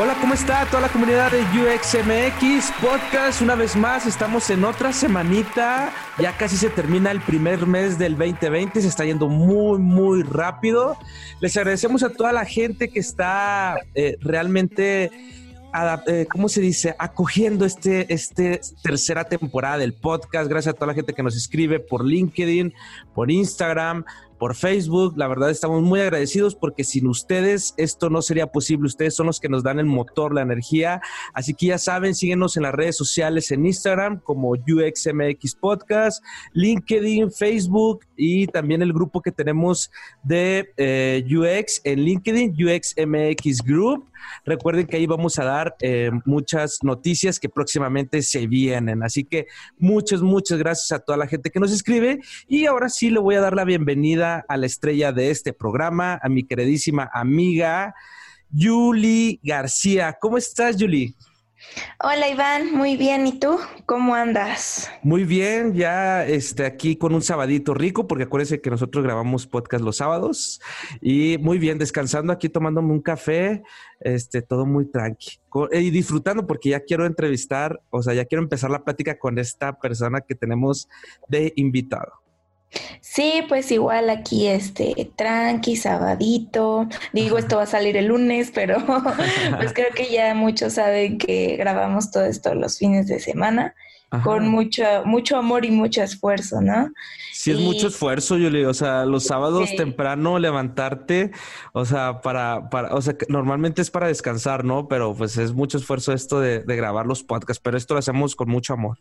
Hola, ¿cómo está toda la comunidad de UXMX Podcast? Una vez más, estamos en otra semanita. Ya casi se termina el primer mes del 2020. Se está yendo muy, muy rápido. Les agradecemos a toda la gente que está eh, realmente eh, ¿cómo se dice? Acogiendo este, este tercera temporada del podcast. Gracias a toda la gente que nos escribe por LinkedIn, por Instagram, por Facebook. La verdad estamos muy agradecidos porque sin ustedes esto no sería posible. Ustedes son los que nos dan el motor, la energía. Así que ya saben, síguenos en las redes sociales en Instagram como UXMX Podcast, LinkedIn, Facebook y también el grupo que tenemos de eh, UX en LinkedIn, UXMX Group. Recuerden que ahí vamos a dar eh, muchas noticias que próximamente se vienen. Así que muchas, muchas gracias a toda la gente que nos escribe. Y ahora sí le voy a dar la bienvenida a la estrella de este programa, a mi queridísima amiga Julie García. ¿Cómo estás, Julie? Hola Iván, muy bien. ¿Y tú? ¿Cómo andas? Muy bien, ya este, aquí con un sabadito rico, porque acuérdense que nosotros grabamos podcast los sábados. Y muy bien, descansando aquí, tomándome un café, este, todo muy tranqui. Y disfrutando porque ya quiero entrevistar, o sea, ya quiero empezar la plática con esta persona que tenemos de invitado. Sí, pues igual aquí este tranqui, sabadito. Digo, esto va a salir el lunes, pero pues creo que ya muchos saben que grabamos todo esto los fines de semana con mucho mucho amor y mucho esfuerzo, ¿no? Sí, es mucho esfuerzo, Yuli. O sea, los sábados temprano levantarte, o sea, para, para, o sea, normalmente es para descansar, ¿no? Pero pues es mucho esfuerzo esto de, de grabar los podcasts, pero esto lo hacemos con mucho amor.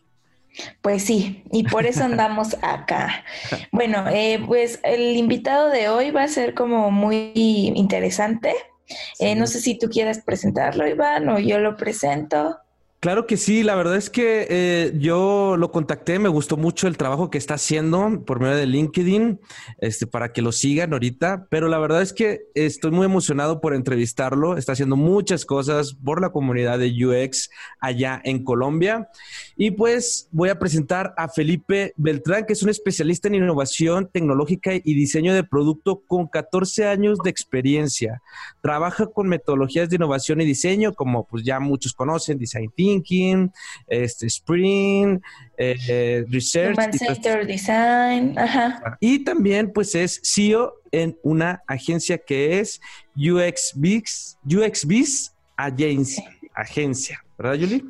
Pues sí, y por eso andamos acá. Bueno, eh, pues el invitado de hoy va a ser como muy interesante. Eh, no sé si tú quieres presentarlo, Iván, o yo lo presento. Claro que sí, la verdad es que eh, yo lo contacté, me gustó mucho el trabajo que está haciendo por medio de LinkedIn, este, para que lo sigan ahorita, pero la verdad es que estoy muy emocionado por entrevistarlo, está haciendo muchas cosas por la comunidad de UX allá en Colombia. Y pues voy a presentar a Felipe Beltrán, que es un especialista en innovación tecnológica y diseño de producto con 14 años de experiencia, trabaja con metodologías de innovación y diseño como pues ya muchos conocen, Design Team, Thinking, este, Spring, eh, Research. Center Design. Y también pues es CEO en una agencia que es UXBiz Agencia, agencia, ¿verdad, Julie?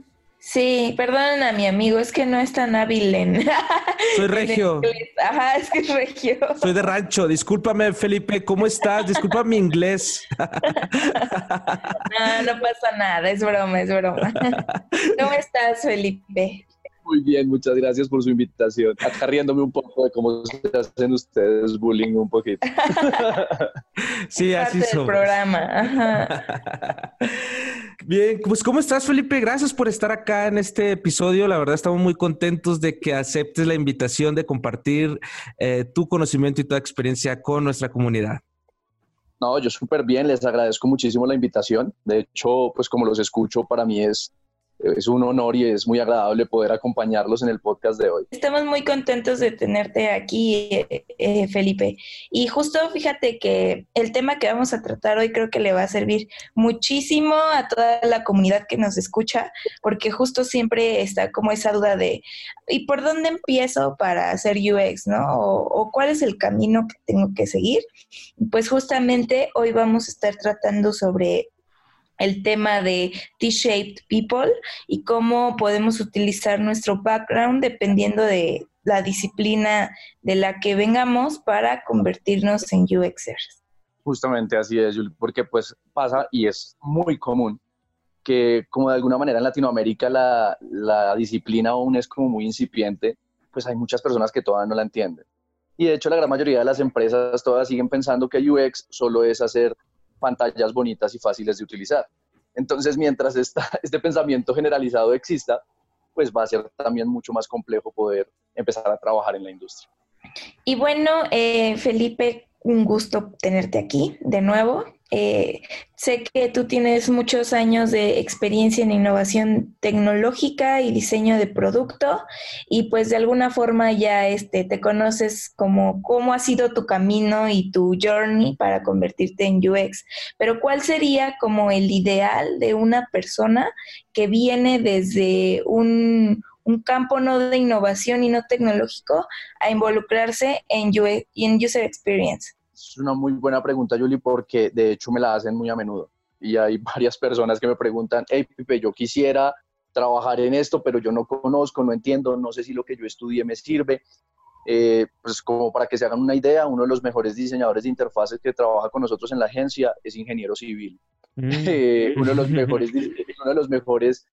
Sí, perdonen a mi amigo, es que no es tan hábil en. Soy regio. Ajá, es que es regio. Soy de rancho. Discúlpame, Felipe, ¿cómo estás? Disculpa mi inglés. no, no pasa nada, es broma, es broma. ¿Cómo estás, Felipe? Muy bien, muchas gracias por su invitación. Acá riéndome un poco de cómo se hacen ustedes bullying un poquito. sí, así es. programa. Ajá. Bien, pues ¿cómo estás, Felipe? Gracias por estar acá en este episodio. La verdad estamos muy contentos de que aceptes la invitación de compartir eh, tu conocimiento y tu experiencia con nuestra comunidad. No, yo súper bien, les agradezco muchísimo la invitación. De hecho, pues como los escucho, para mí es es un honor y es muy agradable poder acompañarlos en el podcast de hoy. Estamos muy contentos de tenerte aquí, eh, eh, Felipe. Y justo fíjate que el tema que vamos a tratar hoy creo que le va a servir muchísimo a toda la comunidad que nos escucha, porque justo siempre está como esa duda de, ¿y por dónde empiezo para hacer UX, no? o cuál es el camino que tengo que seguir. Pues justamente hoy vamos a estar tratando sobre el tema de T-shaped people y cómo podemos utilizar nuestro background dependiendo de la disciplina de la que vengamos para convertirnos en UXers. Justamente así es, porque pues pasa y es muy común que como de alguna manera en Latinoamérica la, la disciplina aún es como muy incipiente, pues hay muchas personas que todavía no la entienden. Y de hecho la gran mayoría de las empresas todas siguen pensando que UX solo es hacer pantallas bonitas y fáciles de utilizar. Entonces, mientras este pensamiento generalizado exista, pues va a ser también mucho más complejo poder empezar a trabajar en la industria. Y bueno, eh, Felipe, un gusto tenerte aquí de nuevo. Eh, sé que tú tienes muchos años de experiencia en innovación tecnológica y diseño de producto y pues de alguna forma ya este, te conoces como cómo ha sido tu camino y tu journey para convertirte en UX. Pero ¿cuál sería como el ideal de una persona que viene desde un, un campo no de innovación y no tecnológico a involucrarse en, en User Experience? Es una muy buena pregunta, Julie, porque de hecho me la hacen muy a menudo. Y hay varias personas que me preguntan, hey, Pipe, yo quisiera trabajar en esto, pero yo no conozco, no entiendo, no sé si lo que yo estudié me sirve. Eh, pues como para que se hagan una idea, uno de los mejores diseñadores de interfaces que trabaja con nosotros en la agencia es ingeniero civil. Mm. Eh, uno, de los mejores, uno de los mejores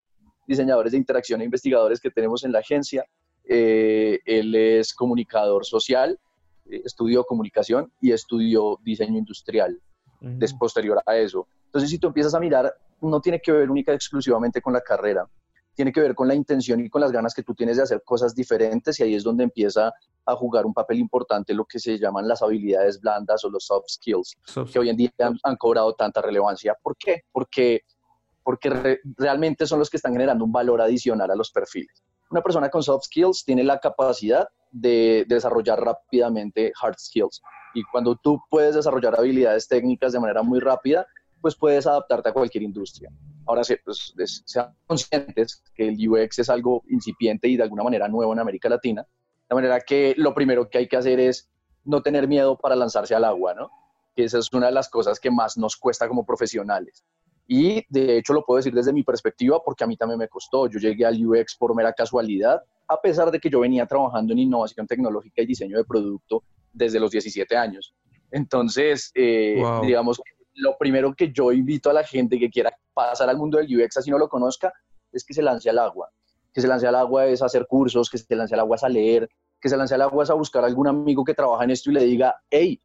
diseñadores de interacción e investigadores que tenemos en la agencia. Eh, él es comunicador social, estudió comunicación y estudió diseño industrial después posterior a eso. Entonces, si tú empiezas a mirar, no tiene que ver única y exclusivamente con la carrera, tiene que ver con la intención y con las ganas que tú tienes de hacer cosas diferentes y ahí es donde empieza a jugar un papel importante lo que se llaman las habilidades blandas o los soft skills, que hoy en día han, han, cobrado tanta relevancia. ¿Por qué? Porque porque realmente son los que están generando un valor adicional a los perfiles. Una persona con soft skills tiene la capacidad de, desarrollar rápidamente hard skills. Y cuando tú puedes desarrollar habilidades técnicas de manera muy rápida, pues puedes adaptarte a cualquier industria. Ahora, pues, sean conscientes que el UX es algo incipiente y de alguna manera nuevo en América Latina, de manera que lo primero que hay que hacer es no tener miedo para lanzarse al agua, ¿no? Que esa es una de las cosas que más nos cuesta como profesionales. Y de hecho lo puedo decir desde mi perspectiva porque a mí también me costó. Yo llegué al UX por mera casualidad, a pesar de que yo venía trabajando en innovación tecnológica y diseño de producto desde los 17 años. Entonces, eh, digamos, lo primero que yo invito a la gente que quiera pasar al mundo del UX así no lo conozca, es que se lance al agua. Que se lance al agua es hacer cursos, que se lance al agua es a leer, que se lance al agua es a buscar algún amigo que trabaja en esto y le diga, hey,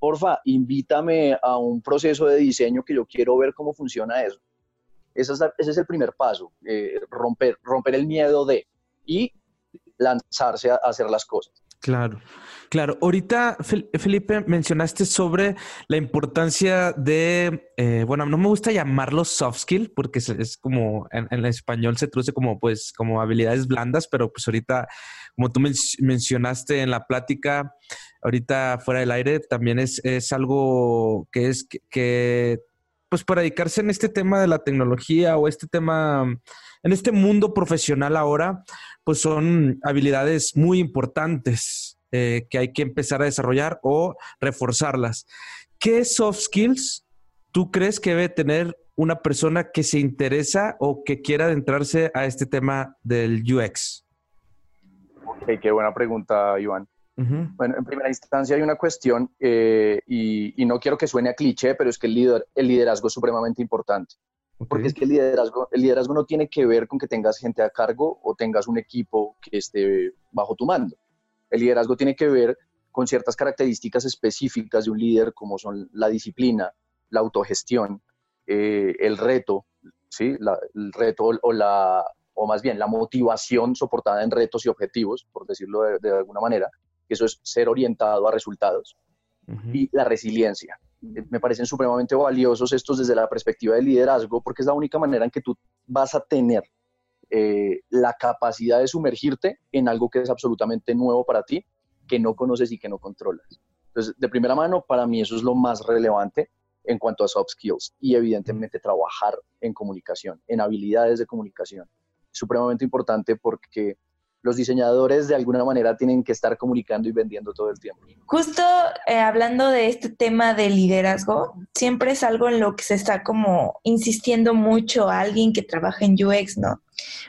porfa, invítame a un proceso de diseño que yo quiero ver cómo funciona eso. Ese es, el primer paso, eh, romper, romper el miedo de y lanzarse a, hacer las cosas. Claro, claro. Ahorita, Felipe, mencionaste sobre la importancia de, eh, bueno, no me gusta llamarlo soft skill porque es, como en, en, español se traduce como, pues, como habilidades blandas, pero pues ahorita, como tú mencionaste en la plática, ahorita fuera del aire, también es, es algo que es que, pues para dedicarse en este tema de la tecnología o este tema, en este mundo profesional ahora, pues son habilidades muy importantes eh, que hay que empezar a desarrollar o reforzarlas. ¿Qué soft skills tú crees que debe tener una persona que se interesa o que quiera adentrarse a este tema del UX? Ok, qué buena pregunta, Iván. Bueno, en primera instancia hay una cuestión, eh, y, no quiero que suene a cliché, pero es que el, el liderazgo es supremamente importante. Porque es que el liderazgo, el liderazgo no tiene que ver con que tengas gente a cargo o tengas un equipo que esté bajo tu mando. El liderazgo tiene que ver con ciertas características específicas de un líder, como son la disciplina, la autogestión, eh, el reto, ¿sí? el reto o, la, o más bien la motivación soportada en retos y objetivos, por decirlo de alguna manera, eso es ser orientado a resultados, y la resiliencia. Me parecen supremamente valiosos estos desde la perspectiva del liderazgo, porque es la única manera en que tú vas a tener eh, la capacidad de sumergirte en algo que es absolutamente nuevo para ti, que no conoces y que no controlas. Entonces, de primera mano, para mí eso es lo más relevante en cuanto a soft skills y evidentemente trabajar en comunicación, en habilidades de comunicación. Supremamente importante porque los diseñadores de alguna manera tienen que estar comunicando y vendiendo todo el tiempo. Justo eh, hablando de este tema de liderazgo, siempre es algo en lo que se está como insistiendo mucho a alguien que trabaja en UX, ¿no?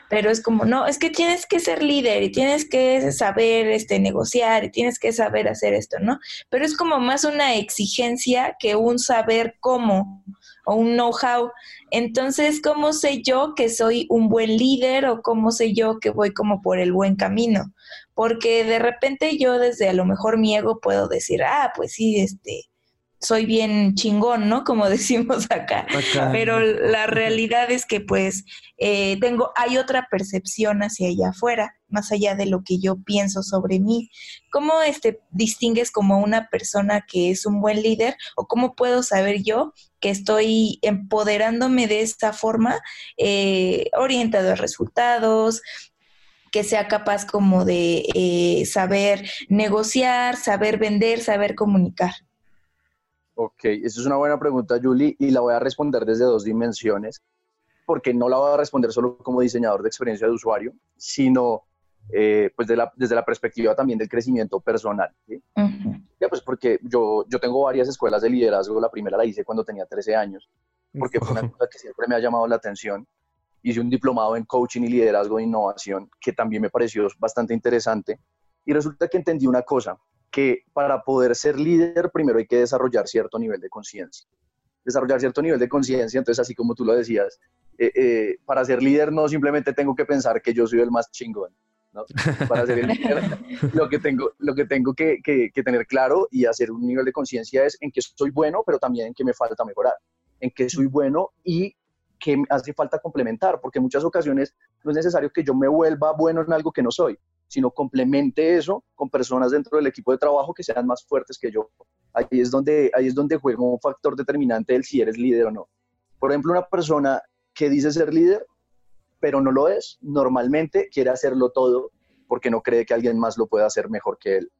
Pero es como, no, es que tienes que ser líder y tienes que saber este, negociar y tienes que saber hacer esto, ¿no? Pero es como más una exigencia que un saber cómo o un know-how. Entonces, ¿cómo sé yo que soy un buen líder o cómo sé yo que voy como por el buen camino? Porque de repente yo desde a lo mejor mi ego puedo decir, ah, pues sí, este, soy bien chingón, ¿no? Como decimos acá. Pero la realidad es que pues eh, tengo, hay otra percepción hacia allá afuera, más allá de lo que yo pienso sobre mí. ¿Cómo este, distingues como una persona que es un buen líder o cómo puedo saber yo que estoy empoderándome de esta forma, eh, orientado a resultados, que sea capaz como de eh, saber negociar, saber vender, saber comunicar? Ok, esa es una buena pregunta, Julie, y la voy a responder desde dos dimensiones, porque no la voy a responder solo como diseñador de experiencia de usuario, sino eh, pues desde la perspectiva también del crecimiento personal. ya, pues porque yo, yo tengo varias escuelas de liderazgo, la primera la hice cuando tenía 13 años, porque fue una cosa que siempre me ha llamado la atención. Hice un diplomado en coaching y liderazgo de innovación, que también me pareció bastante interesante. Y resulta que entendí una cosa, que para poder ser líder primero hay que desarrollar cierto nivel de conciencia. Desarrollar cierto nivel de conciencia, entonces así como tú lo decías, eh, eh, para ser líder no simplemente tengo que pensar que yo soy el más chingón. ¿no? Para ser líder, lo que tengo, lo que, tengo que, que, tener claro y hacer un nivel de conciencia es en que soy bueno, pero también en que me falta mejorar, en que soy bueno y que hace falta complementar, porque en muchas ocasiones no es necesario que yo me vuelva bueno en algo que no soy, sino complemente eso con personas dentro del equipo de trabajo que sean más fuertes que yo. Ahí es donde, ahí es donde juega un factor determinante del si eres líder o no. Por ejemplo, una persona que dice ser líder, pero no lo es, normalmente quiere hacerlo todo porque no cree que alguien más lo pueda hacer mejor que él.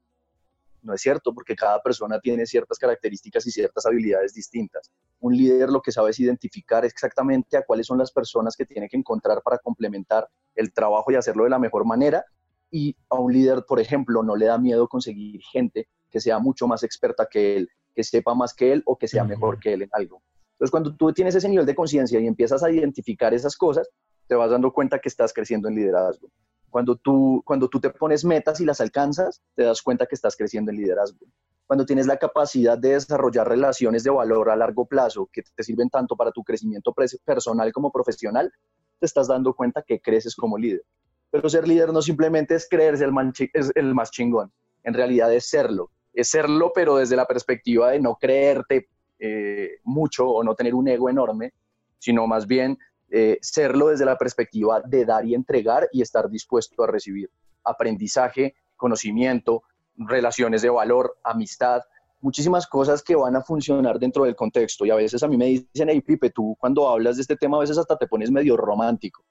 No es cierto, porque cada persona tiene ciertas características y ciertas habilidades distintas. Un líder lo que sabe es identificar exactamente a cuáles son las personas que tiene que encontrar para complementar el trabajo y hacerlo de la mejor manera y a un líder, por ejemplo, no le da miedo conseguir gente que sea mucho más experta que él, que sepa más que él o que sea mejor que él en algo. Entonces, cuando tú tienes ese nivel de conciencia y empiezas a identificar esas cosas, te vas dando cuenta que estás creciendo en liderazgo. Cuando tú, cuando tú te pones metas y las alcanzas, te das cuenta que estás creciendo en liderazgo. Cuando tienes la capacidad de desarrollar relaciones de valor a largo plazo que te sirven tanto para tu crecimiento personal como profesional, te estás dando cuenta que creces como líder. Pero ser líder no simplemente es creerse el, es el más chingón, en realidad es serlo. Es serlo, pero desde la perspectiva de no creerte eh, mucho o no tener un ego enorme, sino más bien eh, serlo desde la perspectiva de dar y entregar y estar dispuesto a recibir aprendizaje, conocimiento, relaciones de valor, amistad, muchísimas cosas que van a funcionar dentro del contexto. Y a veces a mí me dicen, hey Pipe, tú cuando hablas de este tema a veces hasta te pones medio romántico.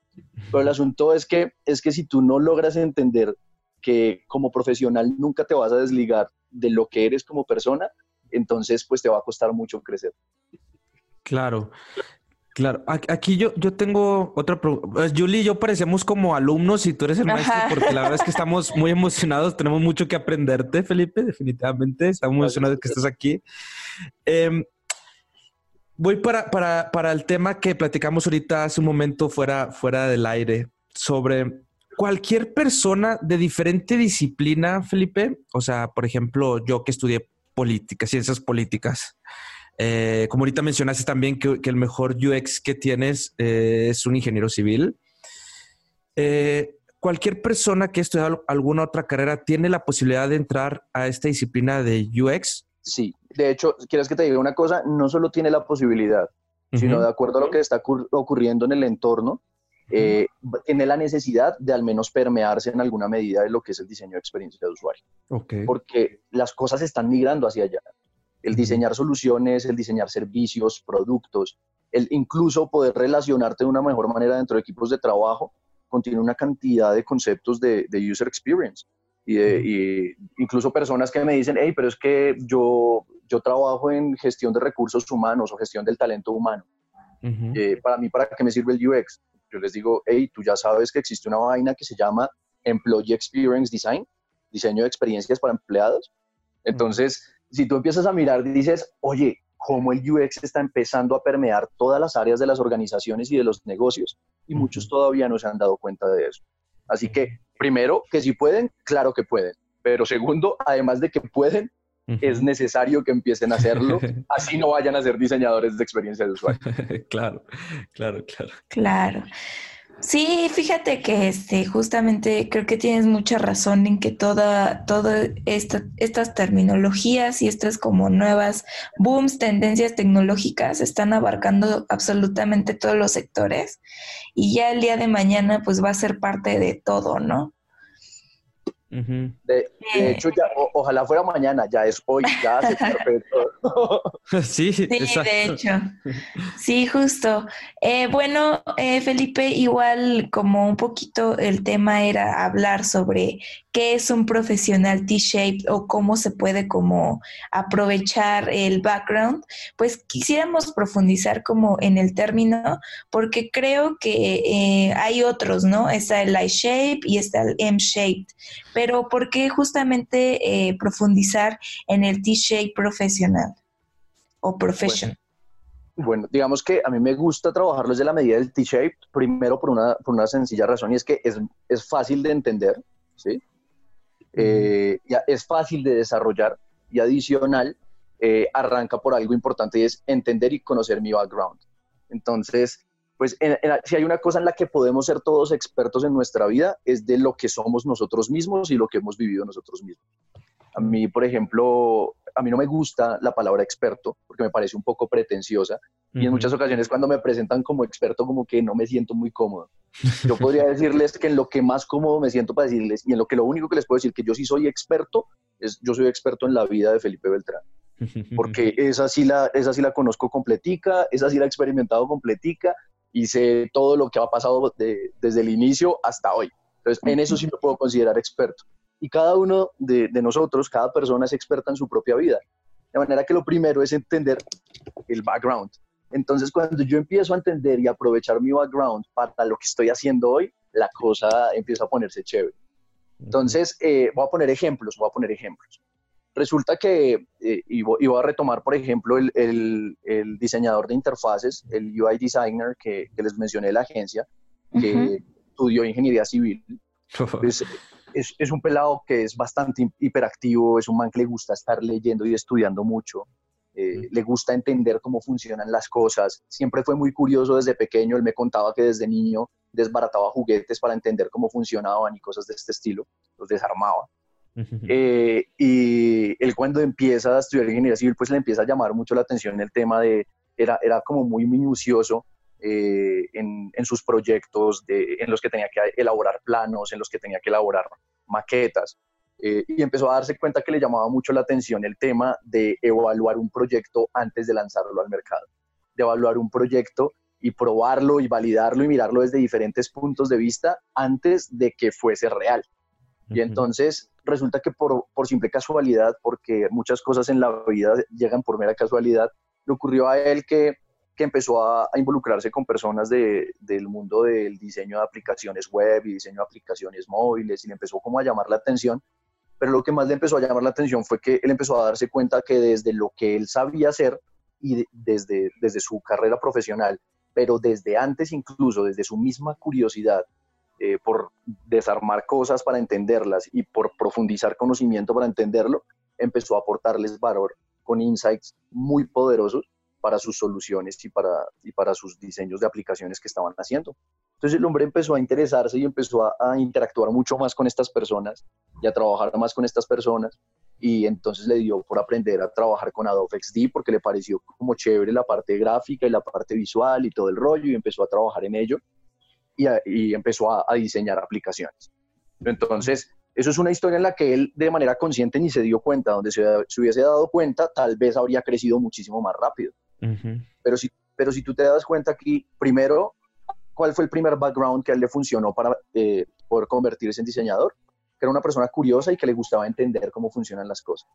Pero el asunto es que, es que si tú no logras entender que como profesional nunca te vas a desligar de lo que eres como persona, entonces pues te va a costar mucho crecer. Claro. Claro, aquí yo, yo tengo otra pregunta. Eh, Julie y yo parecemos como alumnos y tú eres el maestro porque la verdad es que estamos muy emocionados, tenemos mucho que aprenderte, Felipe, definitivamente. Estamos emocionados de que estés aquí. Em, voy para, para, para, el tema que platicamos ahorita hace un momento fuera, fuera del aire sobre cualquier persona de diferente disciplina, Felipe. O sea, por ejemplo, yo que estudié política, ciencias políticas. Eh, como ahorita mencionaste también que, el mejor UX que tienes eh, es un ingeniero civil. Eh, ¿Cualquier persona que estudie alguna otra carrera tiene la posibilidad de entrar a esta disciplina de UX? Sí, de hecho, quieres que te diga una cosa, no solo tiene la posibilidad, sino de acuerdo a lo que está ocurriendo en el entorno, tiene la necesidad de al menos permearse en alguna medida de lo que es el diseño de experiencia de usuario. Porque las cosas están migrando hacia allá. El diseñar soluciones, el diseñar servicios, productos, el incluso poder relacionarte de una mejor manera dentro de equipos de trabajo, contiene una cantidad de conceptos de, user experience. Y, incluso personas que me dicen, hey, pero es que yo, yo trabajo en gestión de recursos humanos o gestión del talento humano. Eh, para mí, ¿para qué me sirve el UX? Yo les digo, hey, tú ya sabes que existe una vaina que se llama Employee Experience Design, diseño de experiencias para empleados. Entonces, si tú empiezas a mirar, dices, oye, cómo el UX está empezando a permear todas las áreas de las organizaciones y de los negocios, y muchos todavía no se han dado cuenta de eso. Así que, primero, que si pueden, claro que pueden, pero segundo, además de que pueden, es necesario que empiecen a hacerlo, así no vayan a ser diseñadores de experiencia de usuario. claro, claro, claro. Claro. Sí, fíjate que este, justamente creo que tienes mucha razón en que toda, todas estas terminologías y estas como nuevas booms, tendencias tecnológicas están abarcando absolutamente todos los sectores y ya el día de mañana pues va a ser parte de todo, ¿no? De, hecho, ya, ojalá fuera mañana, ya es hoy, ya se perfecto. sí, sí de hecho. Sí, justo. Eh, bueno, eh, Felipe, igual como un poquito el tema era hablar sobre qué es un profesional T-shaped o cómo se puede como aprovechar el background, pues quisiéramos profundizar como en el término, porque creo que eh, hay otros, ¿no? Está el I-shape y está el M-shaped, pero ¿por qué justamente eh, profundizar en el T-shape profesional o professional? Bueno, digamos que a mí me gusta trabajarlo desde la medida del T-shape, primero por una, por una sencilla razón y es que es, es fácil de entender, ¿sí? Eh, ya es fácil de desarrollar y adicional eh, arranca por algo importante y es entender y conocer mi background. Entonces, pues si hay una cosa en la que podemos ser todos expertos en nuestra vida es de lo que somos nosotros mismos y lo que hemos vivido nosotros mismos. A mí, por ejemplo, a mí no me gusta la palabra experto porque me parece un poco pretenciosa y en muchas ocasiones cuando me presentan como experto como que no me siento muy cómodo. Yo podría decirles que en lo que más cómodo me siento para decirles y en lo que lo único que les puedo decir que yo sí soy experto es yo soy experto en la vida de Felipe Beltrán. Porque esa sí la, esa sí la conozco completica, esa sí la he experimentado completica y sé todo lo que ha pasado desde el inicio hasta hoy. Entonces, en eso sí me puedo considerar experto. Y cada uno de, de nosotros, cada persona es experta en su propia vida. De manera que lo primero es entender el background, entonces, cuando yo empiezo a entender y aprovechar mi background para lo que estoy haciendo hoy, la cosa empieza a ponerse chévere. Entonces, eh, voy a poner ejemplos, voy a poner ejemplos. Resulta que, eh, y, voy, a retomar, por ejemplo, el, el, diseñador de interfaces, el UI designer que, que les mencioné de la agencia, que estudió ingeniería civil. Pues, es, es, un pelado que es bastante hiperactivo, es un man que le gusta estar leyendo y estudiando mucho. Eh, le gusta entender cómo funcionan las cosas. Siempre fue muy curioso desde pequeño, él me contaba que desde niño desbarataba juguetes para entender cómo funcionaban y cosas de este estilo, los desarmaba. Eh, y él cuando empieza a estudiar ingeniería civil, pues le empieza a llamar mucho la atención el tema de, era, era como muy minucioso eh, en, en, sus proyectos, de, en los que tenía que elaborar planos, en los que tenía que elaborar maquetas. Eh, y empezó a darse cuenta que le llamaba mucho la atención el tema de evaluar un proyecto antes de lanzarlo al mercado, de evaluar un proyecto y probarlo y validarlo y mirarlo desde diferentes puntos de vista antes de que fuese real. Y entonces resulta que por, por, simple casualidad, porque muchas cosas en la vida llegan por mera casualidad, le ocurrió a él que, que empezó a, involucrarse con personas de, del mundo del diseño de aplicaciones web y diseño de aplicaciones móviles y le empezó como a llamar la atención pero lo que más le empezó a llamar la atención fue que él empezó a darse cuenta que desde lo que él sabía hacer y desde, desde su carrera profesional, pero desde antes incluso, desde su misma curiosidad eh, por desarmar cosas para entenderlas y por profundizar conocimiento para entenderlo, empezó a aportarles valor con insights muy poderosos para sus soluciones y para, y para sus diseños de aplicaciones que estaban haciendo. Entonces el hombre empezó a interesarse y empezó a, interactuar mucho más con estas personas y a trabajar más con estas personas y entonces le dio por aprender a trabajar con Adobe XD porque le pareció como chévere la parte gráfica y la parte visual y todo el rollo y empezó a trabajar en ello y, y empezó a, diseñar aplicaciones. Entonces, eso es una historia en la que él de manera consciente ni se dio cuenta, donde se, se hubiese dado cuenta, tal vez habría crecido muchísimo más rápido. pero, si, pero si tú te das cuenta aquí, primero cuál fue el primer background que a él le funcionó para eh, poder convertirse en diseñador, que era una persona curiosa y que le gustaba entender cómo funcionan las cosas.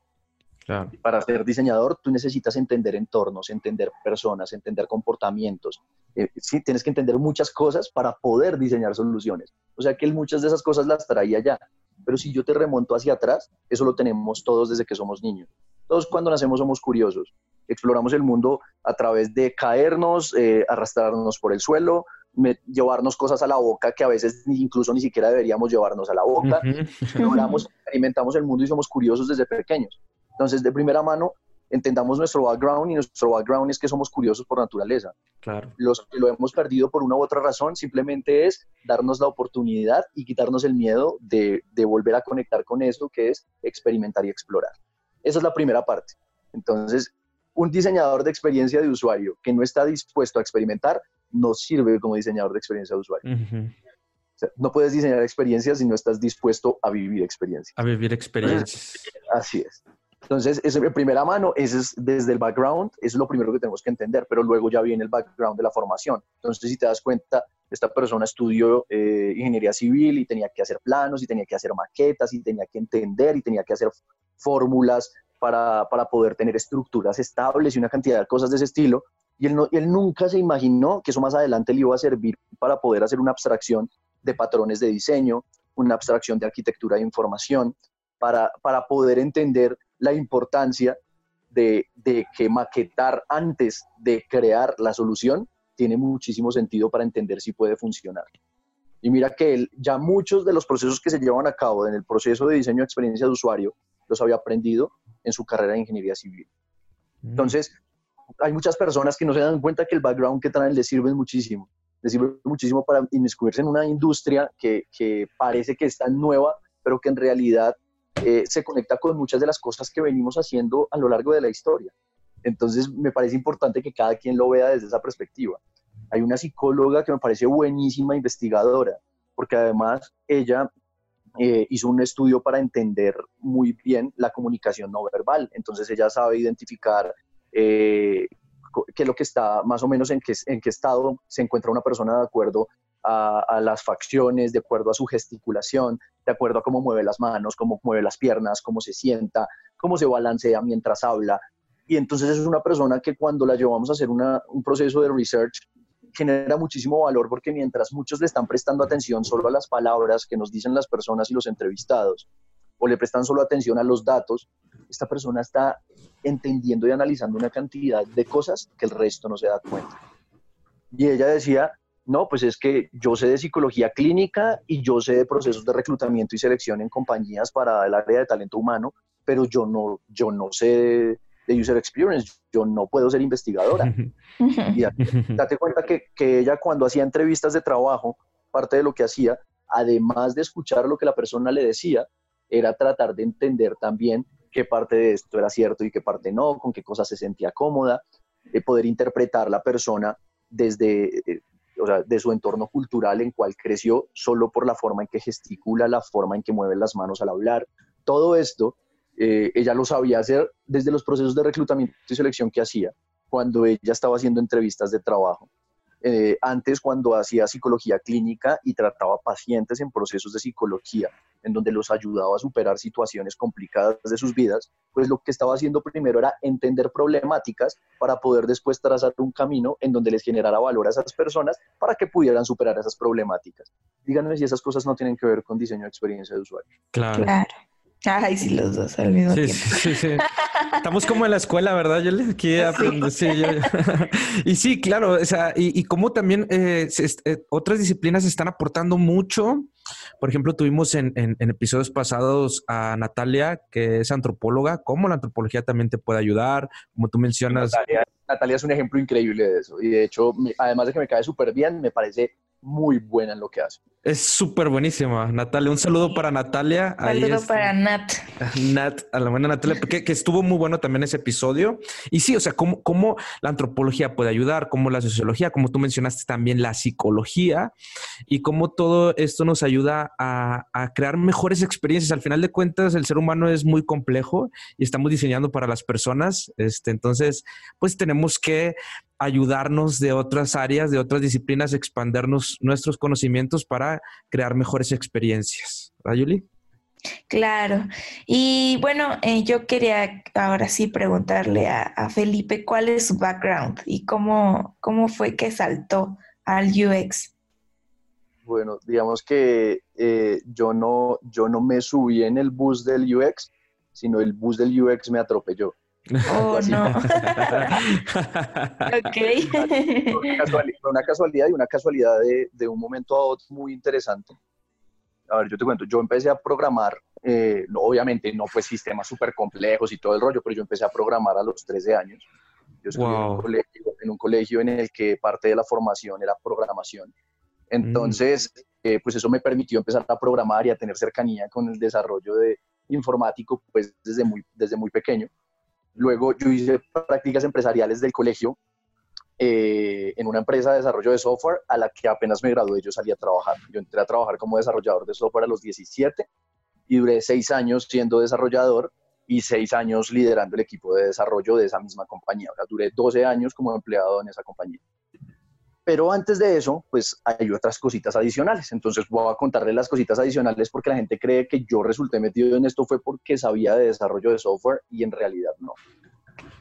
Para ser diseñador, tú necesitas entender entornos, entender personas, entender comportamientos. Eh, sí, tienes que entender muchas cosas para poder diseñar soluciones. O sea que él muchas de esas cosas las traía ya. Pero si yo te remonto hacia atrás, eso lo tenemos todos desde que somos niños. Todos cuando nacemos somos curiosos. Exploramos el mundo a través de caernos, eh, arrastrarnos por el suelo, llevarnos cosas a la boca que a veces incluso ni siquiera deberíamos llevarnos a la boca. Exploramos, experimentamos el mundo y somos curiosos desde pequeños. Entonces, de primera mano, entendamos nuestro background y nuestro background es que somos curiosos por naturaleza. Claro. Los que lo hemos perdido por una u otra razón simplemente es darnos la oportunidad y quitarnos el miedo de, de volver a conectar con esto que es experimentar y explorar. Esa es la primera parte. Entonces, un diseñador de experiencia de usuario que no está dispuesto a experimentar no sirve como diseñador de experiencia de usuario. no puedes diseñar experiencias si no estás dispuesto a vivir experiencias. A vivir experiencias. Así es. Entonces, eso de primera mano, ese es desde el background, eso es lo primero que tenemos que entender, pero luego ya viene el background de la formación. Entonces, si te das cuenta, esta persona estudió eh, ingeniería civil y tenía que hacer planos y tenía que hacer maquetas y tenía que entender y tenía que hacer fórmulas para, para poder tener estructuras estables y una cantidad de cosas de ese estilo. Y él, no, él nunca se imaginó que eso más adelante le iba a servir para poder hacer una abstracción de patrones de diseño, una abstracción de arquitectura de información, para, para poder entender la importancia de, que maquetar antes de crear la solución tiene muchísimo sentido para entender si puede funcionar. Y mira que ya muchos de los procesos que se llevan a cabo en el proceso de diseño de experiencia de usuario los había aprendido en su carrera de ingeniería civil. Mm. Entonces, hay muchas personas que no se dan cuenta que el background que traen les sirve muchísimo. Les sirve muchísimo para inmiscuirse en una industria que, que parece que es tan nueva, pero que en realidad eh, se conecta con muchas de las cosas que venimos haciendo a lo largo de la historia. Entonces, me parece importante que cada quien lo vea desde esa perspectiva. Hay una psicóloga que me parece buenísima investigadora, porque además ella eh, hizo un estudio para entender muy bien la comunicación no verbal. Entonces, ella sabe identificar eh, qué es lo que está, más o menos en qué, en qué estado se encuentra una persona de acuerdo a, las facciones, de acuerdo a su gesticulación, de acuerdo a cómo mueve las manos, cómo mueve las piernas, cómo se sienta, cómo se balancea mientras habla. Y entonces es una persona que cuando la llevamos a hacer un proceso de research genera muchísimo valor porque mientras muchos le están prestando atención solo a las palabras que nos dicen las personas y los entrevistados, o le prestan solo atención a los datos, esta persona está entendiendo y analizando una cantidad de cosas que el resto no se da cuenta. Y ella decía, no, pues es que yo sé de psicología clínica y yo sé de procesos de reclutamiento y selección en compañías para el área de talento humano, pero yo no, yo no sé de, user experience, yo no puedo ser investigadora. y date, cuenta que, que ella cuando hacía entrevistas de trabajo, parte de lo que hacía, además de escuchar lo que la persona le decía, era tratar de entender también qué parte de esto era cierto y qué parte no, con qué cosas se sentía cómoda, de poder interpretar la persona desde, eh, o sea, de su entorno cultural en cual creció solo por la forma en que gesticula, la forma en que mueve las manos al hablar. Todo esto eh, ella lo sabía hacer desde los procesos de reclutamiento y selección que hacía cuando ella estaba haciendo entrevistas de trabajo. Eh, antes cuando hacía psicología clínica y trataba pacientes en procesos de psicología, en donde los ayudaba a superar situaciones complicadas de sus vidas, pues lo que estaba haciendo primero era entender problemáticas para poder después trazar un camino en donde les generara valor a esas personas para que pudieran superar esas problemáticas. Díganme si esas cosas no tienen que ver con diseño de experiencia de usuario. Claro. claro. Ay, sí, los dos al mismo tiempo. Sí, sí. Estamos como en la escuela, ¿verdad? Yo les quiero aprender. Sí. y sí, claro, o sea, y, y como también eh, eh, otras disciplinas están aportando mucho. Por ejemplo, tuvimos en, en, episodios pasados a Natalia, que es antropóloga, cómo la antropología también te puede ayudar, como tú mencionas. Natalia, Natalia es un ejemplo increíble de eso. Y de hecho, además de que me cae súper bien, me parece muy buena en lo que hace. Es súper buenísima, Natalia. Un saludo para Natalia. Un saludo para Nat. Nat, a la buena Natalia, que, que, estuvo muy bueno también ese episodio. Y sí, o sea, cómo, cómo la antropología puede ayudar, cómo la sociología, como tú mencionaste también la psicología, y cómo todo esto nos ayuda a, a crear mejores experiencias. Al final de cuentas, el ser humano es muy complejo y estamos diseñando para las personas. Este, entonces, pues tenemos que ayudarnos de otras áreas, de otras disciplinas, expandernos nuestros conocimientos para crear mejores experiencias. ¿Verdad, Yuli? Claro. Y bueno, eh, yo quería ahora sí preguntarle a, Felipe cuál es su background y cómo, cómo fue que saltó al UX. Bueno, digamos que eh, yo, no, yo no me subí en el bus del UX, sino el bus del UX me atropelló. Oh, no. ok. una, casualidad, y una casualidad de, un momento a otro muy interesante. A ver, yo te cuento, yo empecé a programar eh, obviamente no fue sistemas súper complejos y todo el rollo, pero yo empecé a programar a los 13 años. Yo estuve en, un colegio, en, el que parte de la formación era programación. Entonces, mm. eh, pues eso me permitió empezar a programar y a tener cercanía con el desarrollo de informático, pues desde muy, desde muy pequeño. Luego yo hice prácticas empresariales del colegio eh, en una empresa de desarrollo de software a la que apenas me gradué yo salí a trabajar. Yo entré a trabajar como desarrollador de software a los 17 y duré seis años siendo desarrollador y seis años liderando el equipo de desarrollo de esa misma compañía. O sea, duré 12 años como empleado en esa compañía. Pero antes de eso, pues hay otras cositas adicionales. Entonces voy a contarle las cositas adicionales porque la gente cree que yo resulté metido en esto fue porque sabía de desarrollo de software y en realidad no.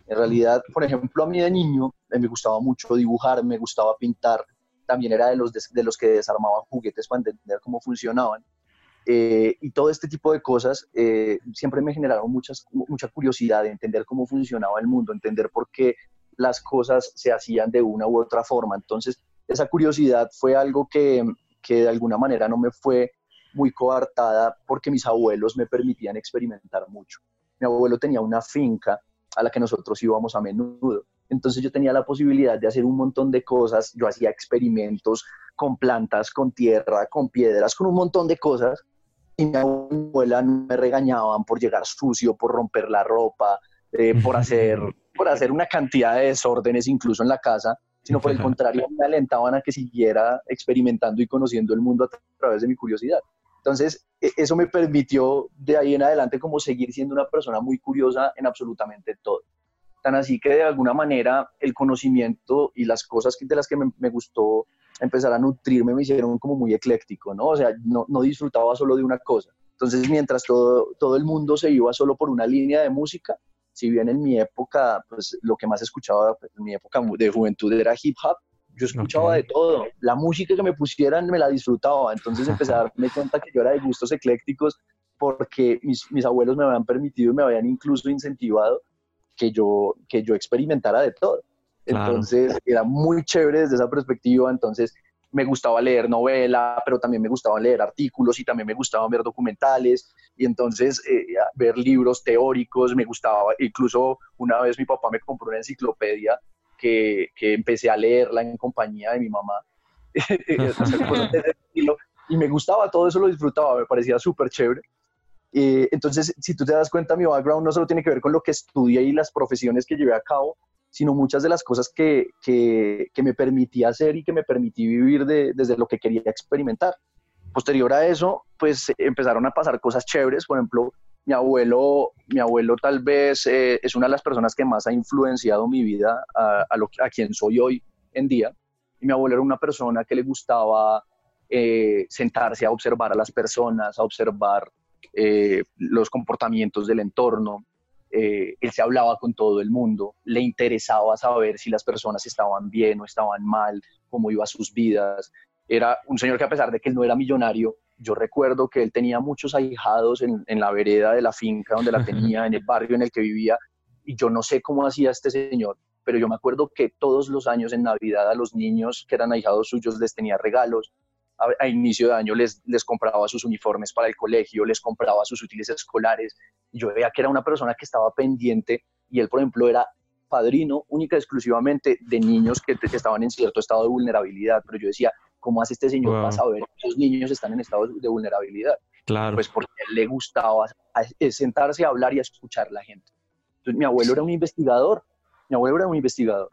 En realidad, por ejemplo, a mí de niño eh, me gustaba mucho dibujar, me gustaba pintar. También era de los, de los que desarmaban juguetes para entender cómo funcionaban. Eh, y todo este tipo de cosas eh, siempre me generaron muchas, mucha curiosidad de entender cómo funcionaba el mundo, entender por qué las cosas se hacían de una u otra forma. Entonces, esa curiosidad fue algo que, que de alguna manera no me fue muy coartada porque mis abuelos me permitían experimentar mucho. Mi abuelo tenía una finca a la que nosotros íbamos a menudo. Entonces yo tenía la posibilidad de hacer un montón de cosas. Yo hacía experimentos con plantas, con tierra, con piedras, con un montón de cosas y mi abuela me regañaban por llegar sucio, por romper la ropa, eh, por, hacer, por hacer una cantidad de desórdenes incluso en la casa, sino por el contrario me alentaban a que siguiera experimentando y conociendo el mundo a través de mi curiosidad. Entonces, e, eso me permitió de ahí en adelante como seguir siendo una persona muy curiosa en absolutamente todo. Tan así que de alguna manera el conocimiento y las cosas de las que me, me gustó empezar a nutrirme me hicieron como muy ecléctico, ¿no? O sea, no, no disfrutaba solo de una cosa. Entonces, mientras todo, todo el mundo se iba solo por una línea de música, si bien en mi época, pues lo que más escuchaba pues, en mi época de juventud era hip hop, yo escuchaba de todo. La música que me pusieran me la disfrutaba. Entonces empecé a darme cuenta que yo era de gustos eclécticos porque mis, mis abuelos me habían permitido y me habían incluso incentivado que yo, que yo experimentara de todo. Entonces era muy chévere desde esa perspectiva. Entonces me gustaba leer novela, pero también me gustaba leer artículos y también me gustaba ver documentales. Y entonces eh, ver libros teóricos, me gustaba. Incluso una vez mi papá me compró una enciclopedia que, que empecé a leerla en compañía de mi mamá. y me gustaba, todo eso lo disfrutaba, me parecía súper chévere. Eh, entonces, si tú te das cuenta, mi background no solo tiene que ver con lo que estudié y las profesiones que llevé a cabo, sino muchas de las cosas que, que, me permití hacer y que me permití vivir desde lo que quería experimentar. Posterior a eso, pues empezaron a pasar cosas chéveres, por ejemplo, mi abuelo, mi abuelo tal vez eh, es una de las personas que más ha influenciado mi vida a, a, lo, a quien soy hoy en día. Y mi abuelo era una persona que le gustaba eh, sentarse a observar a las personas, a observar eh, los comportamientos del entorno, eh, él se hablaba con todo el mundo, le interesaba saber si las personas estaban bien o estaban mal, cómo iban sus vidas. Era un señor que a pesar de que él no era millonario, yo recuerdo que él tenía muchos ahijados en, la vereda de la finca donde la tenía, en el barrio en el que vivía, y yo no sé cómo hacía este señor, pero yo me acuerdo que todos los años en Navidad a los niños que eran ahijados suyos les tenía regalos, a, inicio de año les, les compraba sus uniformes para el colegio, les compraba sus útiles escolares. Yo veía que era una persona que estaba pendiente y él, por ejemplo, era padrino única y exclusivamente de niños que, estaban en cierto estado de vulnerabilidad. Pero yo decía, ¿cómo hace este señor para saber que esos niños están en estado de vulnerabilidad? Claro. Pues porque a él le gustaba sentarse a hablar y a escuchar a la gente. Entonces, mi abuelo era un investigador. Mi abuelo era un investigador.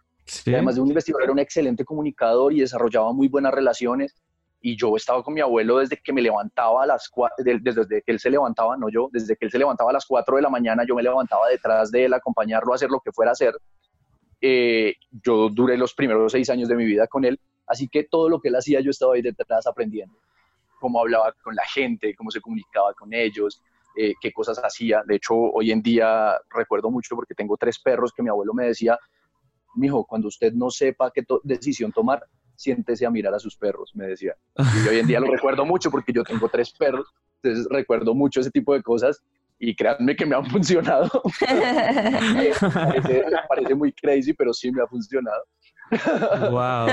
Además de un investigador, era un excelente comunicador y desarrollaba muy buenas relaciones y yo estaba con mi abuelo desde que me levantaba a las desde, que él se levantaba, no yo, desde que él se levantaba a las 4 de la mañana, yo me levantaba detrás de él, acompañarlo a hacer lo que fuera a hacer. Eh, yo duré los primeros seis años de mi vida con él, así que todo lo que él hacía yo estaba ahí detrás aprendiendo, cómo hablaba con la gente, cómo se comunicaba con ellos, eh, qué cosas hacía. De hecho, hoy en día recuerdo mucho porque tengo tres perros que mi abuelo me decía, mijo, cuando usted no sepa qué decisión tomar, siéntese a mirar a sus perros, me decía. Y hoy en día lo recuerdo mucho porque yo tengo tres perros, entonces recuerdo mucho ese tipo de cosas y créanme que me han funcionado. parece, parece, muy crazy, pero sí me ha funcionado. wow.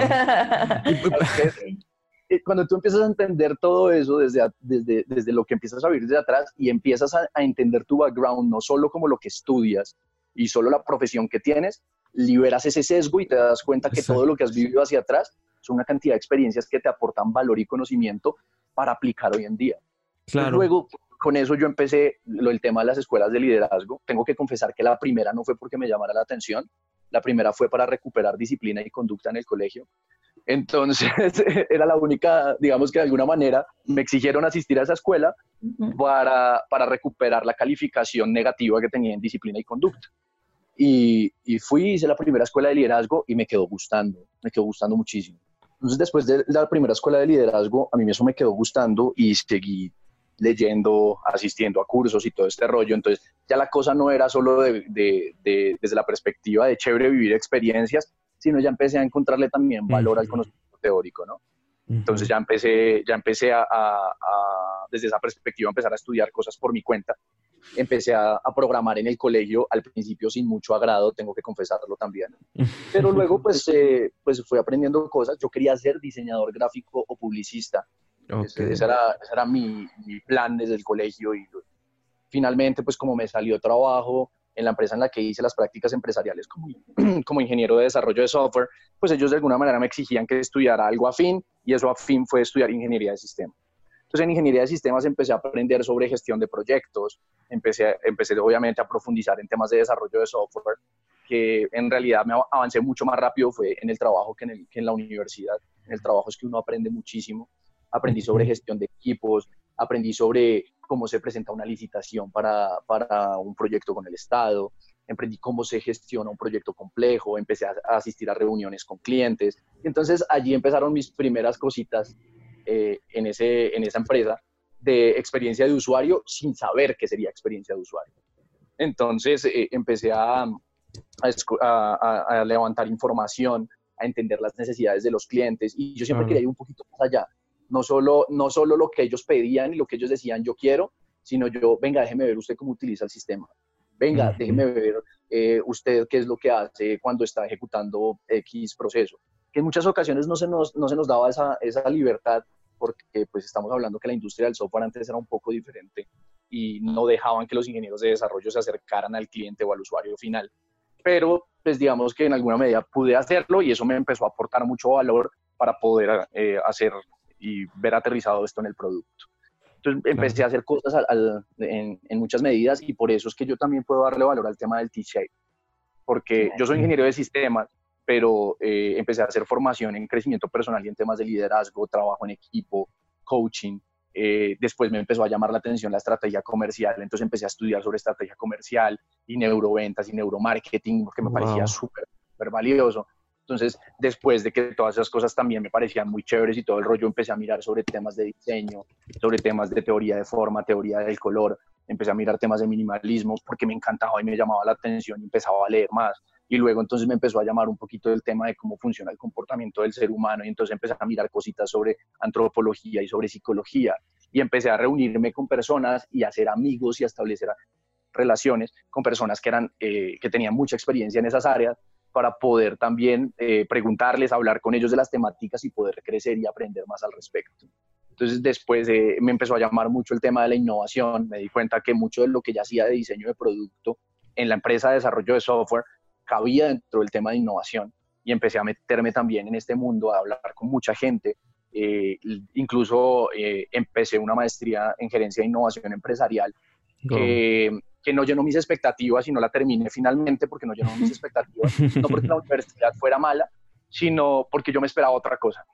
eh, cuando tú empiezas a entender todo eso desde, desde, desde lo que empiezas a vivir desde atrás y empiezas a, a entender tu background, no solo como lo que estudias y solo la profesión que tienes, liberas ese sesgo y te das cuenta que todo lo que has vivido hacia atrás son una cantidad de experiencias que te aportan valor y conocimiento para aplicar hoy en día. Claro. Luego, con eso yo empecé lo, el tema de las escuelas de liderazgo. Tengo que confesar que la primera no fue porque me llamara la atención, la primera fue para recuperar disciplina y conducta en el colegio. Entonces, era la única, digamos que de alguna manera me exigieron asistir a esa escuela para, para recuperar la calificación negativa que tenía en disciplina y conducta. Y, y, fui, hice la primera escuela de liderazgo y me quedó gustando, me quedó gustando muchísimo. Entonces, después de la primera escuela de liderazgo, a mí eso me quedó gustando y seguí leyendo, asistiendo a cursos y todo este rollo. Entonces, ya la cosa no era solo de, de, desde la perspectiva de chévere vivir experiencias, sino ya empecé a encontrarle también valor al conocimiento teórico, ¿no? Entonces ya empecé, ya empecé a, a, desde esa perspectiva, a empezar a estudiar cosas por mi cuenta. Empecé a, a, programar en el colegio, al principio sin mucho agrado, tengo que confesarlo también. Pero luego, pues, eh, pues fui aprendiendo cosas. Yo quería ser diseñador gráfico o publicista. Ese, era, ese era mi, mi, plan desde el colegio y finalmente, pues como me salió trabajo en la empresa en la que hice las prácticas empresariales como, como ingeniero de desarrollo de software, pues ellos de alguna manera me exigían que estudiara algo afín y eso afín fue estudiar ingeniería de sistemas. Entonces en ingeniería de sistemas empecé a aprender sobre gestión de proyectos, empecé, empecé obviamente a profundizar en temas de desarrollo de software, que en realidad me avancé mucho más rápido fue en el trabajo que en, el, que en la universidad. En el trabajo es que uno aprende muchísimo. Aprendí sobre gestión de equipos, aprendí sobre cómo se presenta una licitación para, para un proyecto con el Estado, aprendí cómo se gestiona un proyecto complejo, empecé a, asistir a reuniones con clientes. Entonces allí empezaron mis primeras cositas eh, en, ese, en esa empresa de experiencia de usuario sin saber qué sería experiencia de usuario. Entonces eh, empecé a, a, a, levantar información, a entender las necesidades de los clientes y yo siempre quería ir un poquito más allá no solo, no solo lo que ellos pedían y lo que ellos decían yo quiero, sino yo, venga, déjeme ver usted cómo utiliza el sistema. Venga, déjeme ver eh, usted qué es lo que hace cuando está ejecutando X proceso. Que en muchas ocasiones no se nos, no se nos daba esa, esa libertad porque pues estamos hablando que la industria del software antes era un poco diferente y no dejaban que los ingenieros de desarrollo se acercaran al cliente o al usuario final. Pero pues digamos que en alguna medida pude hacerlo y eso me empezó a aportar mucho valor para poder eh, hacer y ver aterrizado esto en el producto. Entonces empecé a hacer cosas en, en, muchas medidas y por eso es que yo también puedo darle valor al tema del T-Shape, porque yo soy ingeniero de sistemas, pero eh, empecé a hacer formación en crecimiento personal y en temas de liderazgo, trabajo en equipo, coaching. Eh, después me empezó a llamar la atención la estrategia comercial, entonces empecé a estudiar sobre estrategia comercial y neuroventas y neuromarketing, porque me parecía súper valioso. Entonces, después de que todas esas cosas también me parecían muy chéveres y todo el rollo, empecé a mirar sobre temas de diseño, sobre temas de teoría de forma, teoría del color, empecé a mirar temas de minimalismo porque me encantaba y me llamaba la atención y empezaba a leer más. Y luego entonces me empezó a llamar un poquito el tema de cómo funciona el comportamiento del ser humano y entonces empecé a mirar cositas sobre antropología y sobre psicología y empecé a reunirme con personas y a hacer amigos y a establecer relaciones con personas que, eran, eh, que tenían mucha experiencia en esas áreas para poder también eh, preguntarles, hablar con ellos de las temáticas y poder crecer y aprender más al respecto. Entonces después eh, me empezó a llamar mucho el tema de la innovación, me di cuenta que mucho de lo que ya hacía de diseño de producto en la empresa de desarrollo de software cabía dentro del tema de innovación y empecé a meterme también en este mundo, a hablar con mucha gente. Eh, incluso empecé una maestría en gerencia de innovación empresarial que, que no llenó mis expectativas y no la terminé finalmente porque no llenó mis expectativas, no porque la universidad fuera mala, sino porque yo me esperaba otra cosa.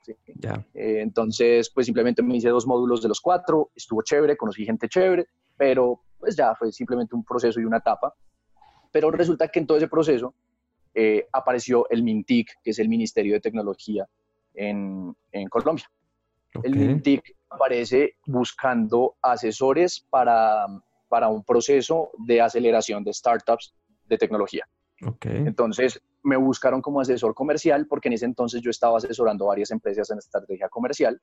Eh, entonces, pues simplemente me hice dos módulos de los cuatro, estuvo chévere, conocí gente chévere, pero pues ya fue simplemente un proceso y una etapa. Pero resulta que en todo ese proceso eh, apareció el MINTIC, que es el Ministerio de Tecnología en, en Colombia. El MINTIC aparece buscando asesores para para un proceso de aceleración de startups de tecnología. Okay. Entonces me buscaron como asesor comercial porque en ese entonces yo estaba asesorando varias empresas en estrategia comercial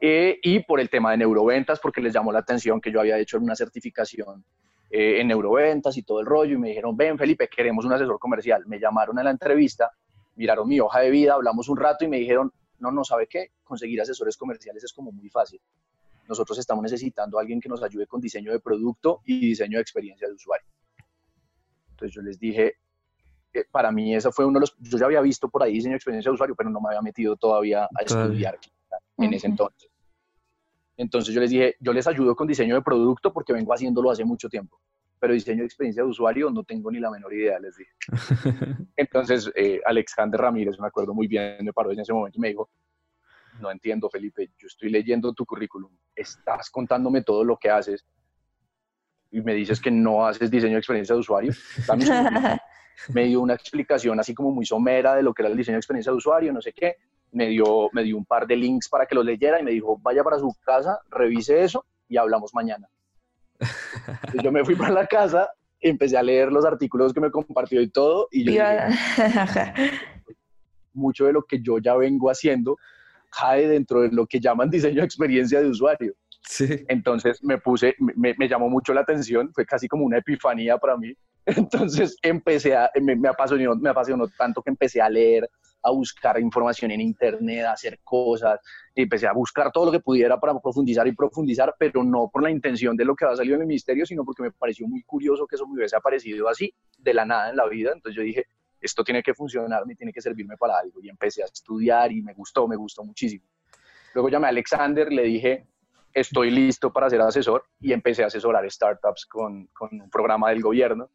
eh, y por el tema de neuroventas porque les llamó la atención que yo había hecho una certificación eh, en neuroventas y todo el rollo y me dijeron, ven Felipe, queremos un asesor comercial. Me llamaron a la entrevista, miraron mi hoja de vida, hablamos un rato y me dijeron, no, no sabe qué, conseguir asesores comerciales es como muy fácil. Nosotros estamos necesitando a alguien que nos ayude con diseño de producto y diseño de experiencia de usuario. Entonces yo les dije, eh, para mí eso fue uno de los, yo ya había visto por ahí diseño de experiencia de usuario, pero no me había metido todavía a estudiar en ese entonces. Entonces yo les dije, yo les ayudo con diseño de producto porque vengo haciéndolo hace mucho tiempo, pero diseño de experiencia de usuario no tengo ni la menor idea, les dije. Entonces eh, Alexander Ramírez, me acuerdo muy bien, me paró en ese momento y me dijo, no entiendo Felipe, yo estoy leyendo tu currículum, estás contándome todo lo que haces y me dices que no haces diseño de experiencia de usuario. me dio una explicación así como muy somera de lo que era el diseño de experiencia de usuario, no sé qué me dio, me dio un par de links para que los leyera y me dijo, vaya para su casa, revise eso y hablamos mañana. yo me fui para la casa, empecé a leer los artículos que me compartió y todo, y yo mucho de lo que yo ya vengo haciendo cae dentro de lo que llaman diseño de experiencia de usuario. Sí. Entonces me puse, me, me, llamó mucho la atención, fue casi como una epifanía para mí. Entonces empecé a, me, me, apasionó, me apasionó tanto que empecé a leer, a buscar información en internet, a hacer cosas, y empecé a buscar todo lo que pudiera para profundizar y profundizar, pero no por la intención de lo que va a salir en el ministerio, sino porque me pareció muy curioso que eso me hubiese aparecido así, de la nada en la vida. Entonces yo dije, esto tiene que funcionar, me tiene que servirme para algo. Y empecé a estudiar y me gustó, me gustó muchísimo. Luego llamé a Alexander, le dije, estoy listo para ser asesor y empecé a asesorar startups con, con un programa del gobierno.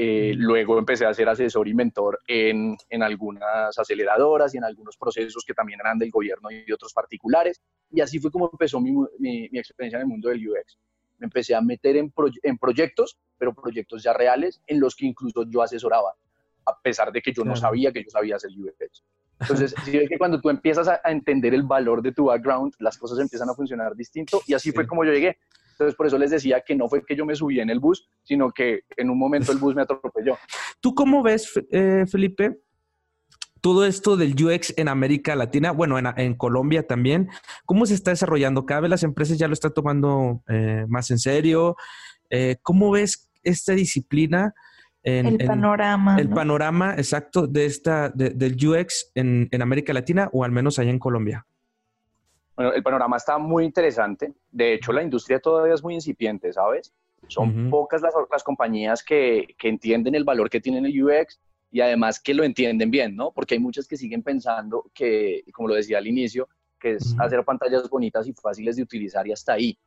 Eh, luego empecé a ser asesor y mentor en, en, algunas aceleradoras y en algunos procesos que también eran del gobierno y de otros particulares. Y así fue como empezó mi, mi, experiencia en el mundo del UX. Me empecé a meter en, en, proyectos, pero proyectos ya reales, en los que incluso yo asesoraba, a pesar de que yo no sabía que yo sabía hacer UX. Entonces, si ves que cuando tú empiezas a, a, entender el valor de tu background, las cosas empiezan a funcionar distinto. Y así fue como yo llegué. Entonces, por eso les decía que no fue que yo me subí en el bus, sino que en un momento el bus me atropelló. ¿Tú cómo ves, eh, Felipe, todo esto del UX en América Latina, bueno, en, Colombia también, ¿cómo se está desarrollando? Cada vez las empresas ya lo están tomando eh, más en serio. Eh, ¿Cómo ves esta disciplina? En, el panorama. el panorama exacto de esta, del UX en, en América Latina o al menos allá en Colombia. Bueno, el panorama está muy interesante. De hecho, la industria todavía es muy incipiente, ¿sabes? Son pocas las, las compañías que, que, entienden el valor que tiene el UX y además que lo entienden bien, ¿no? Porque hay muchas que siguen pensando que, como lo decía al inicio, que es hacer pantallas bonitas y fáciles de utilizar y hasta ahí.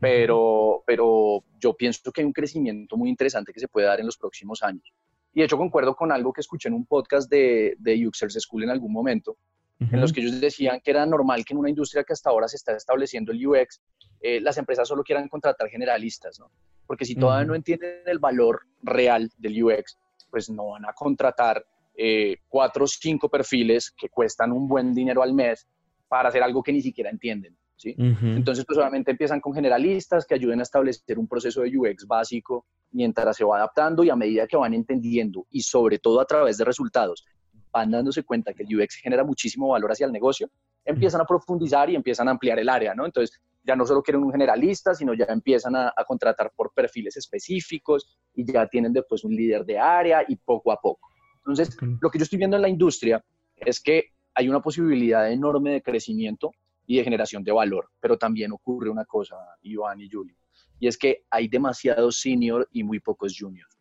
Pero, pero yo pienso que hay un crecimiento muy interesante que se puede dar en los próximos años. Y de hecho concuerdo con algo que escuché en un podcast de, de Uxers School en algún momento, en los que ellos decían que era normal que en una industria que hasta ahora se está estableciendo el UX, eh, las empresas solo quieran contratar generalistas, ¿no? Porque si todavía no entienden el valor real del UX, pues no van a contratar eh, cuatro o cinco perfiles que cuestan un buen dinero al mes para hacer algo que ni siquiera entienden. ¿sí? Entonces, pues solamente empiezan con generalistas que ayuden a establecer un proceso de UX básico mientras se va adaptando y a medida que van entendiendo y sobre todo a través de resultados van dándose cuenta que el UX genera muchísimo valor hacia el negocio, empiezan a profundizar y empiezan a ampliar el área, ¿no? Entonces, ya no solo quieren un generalista, sino ya empiezan a, contratar por perfiles específicos y ya tienen después un líder de área y poco a poco. Entonces, lo que yo estoy viendo en la industria es que hay una posibilidad enorme de crecimiento y de generación de valor, pero también ocurre una cosa, Iván y Julio, y es que hay demasiados senior y muy pocos juniors.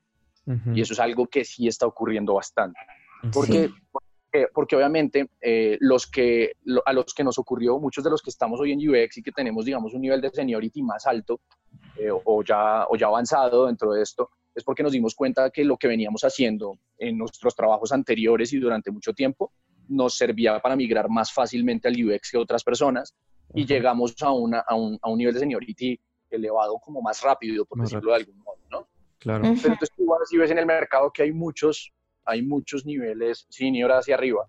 Y eso es algo que sí está ocurriendo bastante. Porque, porque, obviamente eh, los que, a los que nos ocurrió, muchos de los que estamos hoy en UX y que tenemos, digamos, un nivel de seniority más alto eh, o, ya, o ya avanzado dentro de esto, es porque nos dimos cuenta que lo que veníamos haciendo en nuestros trabajos anteriores y durante mucho tiempo nos servía para migrar más fácilmente al UX que otras personas y llegamos a, una, a, un, a un nivel de seniority elevado como más rápido, por decirlo de algún modo, ¿no? Claro. Pero entonces tú si ves en el mercado que hay muchos hay muchos niveles senior hacia arriba,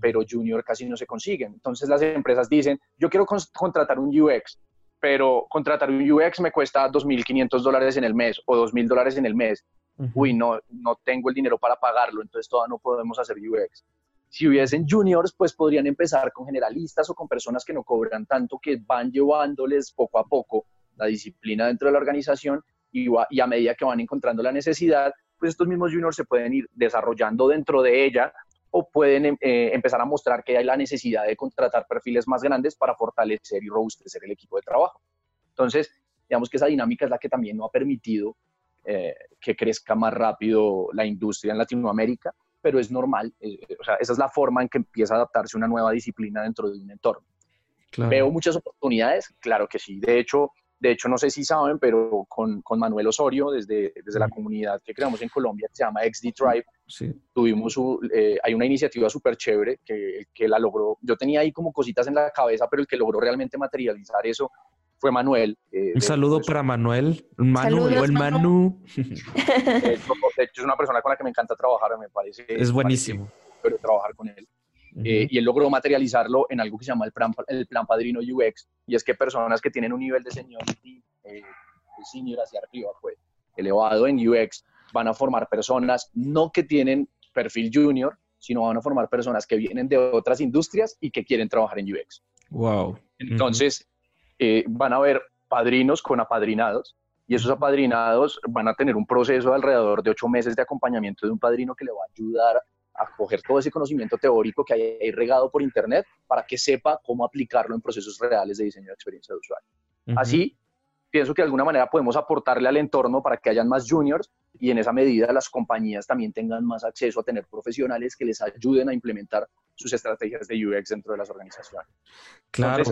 pero junior casi no se consiguen. Entonces las empresas dicen, yo quiero contratar un UX, pero contratar un UX me cuesta 2.500 dólares en el mes o 2.000 dólares en el mes. Uy, no, no tengo el dinero para pagarlo, entonces todavía no podemos hacer UX. Si hubiesen juniors, pues podrían empezar con generalistas o con personas que no cobran tanto, que van llevándoles poco a poco la disciplina dentro de la organización y, y a medida que van encontrando la necesidad, pues estos mismos juniors se pueden ir desarrollando dentro de ella o pueden eh, empezar a mostrar que hay la necesidad de contratar perfiles más grandes para fortalecer y robustecer el equipo de trabajo. Entonces, digamos que esa dinámica es la que también no ha permitido eh, que crezca más rápido la industria en Latinoamérica, pero es normal, eh, o sea, esa es la forma en que empieza a adaptarse una nueva disciplina dentro de un entorno. Veo muchas oportunidades, claro que sí. De hecho, de hecho, no sé si saben, pero con, con Manuel Osorio, desde, desde la comunidad que creamos en Colombia, que se llama XD Tribe, tuvimos eh, hay una iniciativa súper chévere que, que la logró. Yo tenía ahí como cositas en la cabeza, pero el que logró realmente materializar eso fue Manuel. Eh, un saludo para Manuel, Manu o el Manu. De hecho, es una persona con la que me encanta trabajar, me parece. Es buenísimo. Pero trabajar con él. Eh, y él logró materializarlo en algo que se llama el plan, el plan Padrino UX, y es que personas que tienen un nivel de seniority, eh, senior hacia arriba, pues, elevado en UX, van a formar personas no que tienen perfil junior, sino van a formar personas que vienen de otras industrias y que quieren trabajar en UX. Wow. Entonces, eh, van a haber padrinos con apadrinados, y esos apadrinados van a tener un proceso de alrededor de ocho meses de acompañamiento de un padrino que le va a ayudar a coger todo ese conocimiento teórico que hay regado por Internet para que sepa cómo aplicarlo en procesos reales de diseño de experiencia de usuario. Así, pienso que de alguna manera podemos aportarle al entorno para que hayan más juniors y en esa medida las compañías también tengan más acceso a tener profesionales que les ayuden a implementar sus estrategias de UX dentro de las organizaciones. Claro.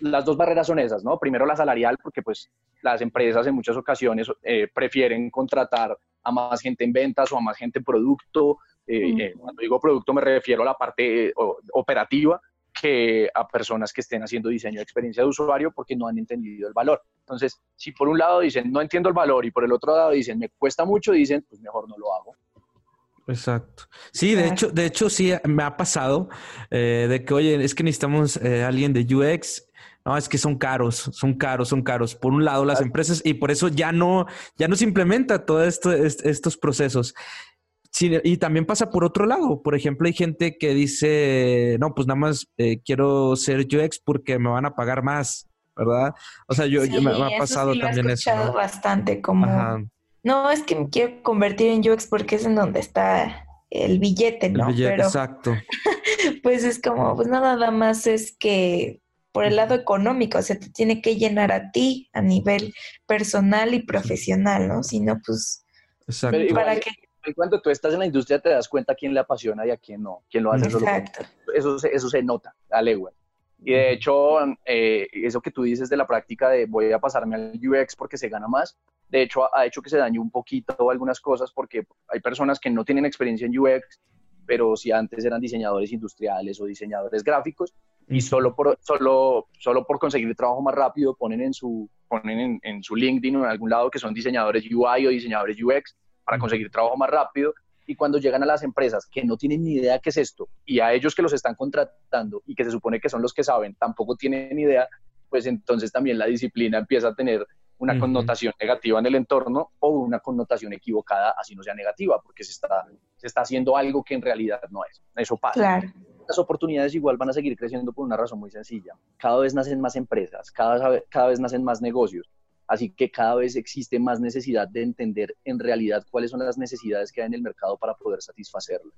las, dos barreras son esas, ¿no? Primero la salarial, porque pues las empresas en muchas ocasiones eh, prefieren contratar a más gente en ventas o a más gente en producto eh, eh, cuando digo producto me refiero a la parte eh, operativa que a personas que estén haciendo diseño de experiencia de usuario porque no han entendido el valor. Entonces, si por un lado dicen no entiendo el valor y por el otro lado dicen me cuesta mucho, dicen pues mejor no lo hago. Exacto. Sí, de hecho, de hecho sí me ha pasado de que, oye, es que necesitamos alguien de UX no, es que son caros, son caros, son caros. Por un lado, las empresas, y por eso ya no, ya no se implementa todos esto, estos procesos. Sí, y también pasa por otro lado. Por ejemplo, hay gente que dice, no, pues nada más eh, quiero ser UX porque me van a pagar más, ¿verdad? O sea, yo, me, ha pasado también eso. He escuchado bastante como, no, es que me quiero convertir en UX porque es en donde está el billete, ¿no? El billete, exacto. pues es como, pues nada más es que por el lado económico, o sea, te tiene que llenar a ti a nivel personal y profesional, ¿no? Si no, pues, Exacto. ¿para qué? Cuando tú estás en la industria te das cuenta a quién le apasiona y a quién no, quién lo hace Exacto. Eso, eso se nota a legua. Y de hecho, eh, eso que tú dices de la práctica de voy a pasarme al UX porque se gana más, de hecho ha hecho que se dañe un poquito algunas cosas porque hay personas que no tienen experiencia en UX, pero si antes eran diseñadores industriales o diseñadores gráficos y solo por, solo, solo por conseguir trabajo más rápido ponen en su, ponen en, en su LinkedIn o en algún lado que son diseñadores UI o diseñadores UX para conseguir trabajo más rápido. Y cuando llegan a las empresas que no tienen ni idea qué es esto, y a ellos que los están contratando y que se supone que son los que saben, tampoco tienen ni idea, pues entonces también la disciplina empieza a tener una connotación negativa en el entorno o una connotación equivocada, así no sea negativa, porque se está, se está haciendo algo que en realidad no es. Eso pasa. Las oportunidades igual van a seguir creciendo por una razón muy sencilla. Cada vez nacen más empresas, cada, cada vez nacen más negocios. Así que cada vez existe más necesidad de entender en realidad cuáles son las necesidades que hay en el mercado para poder satisfacerlas.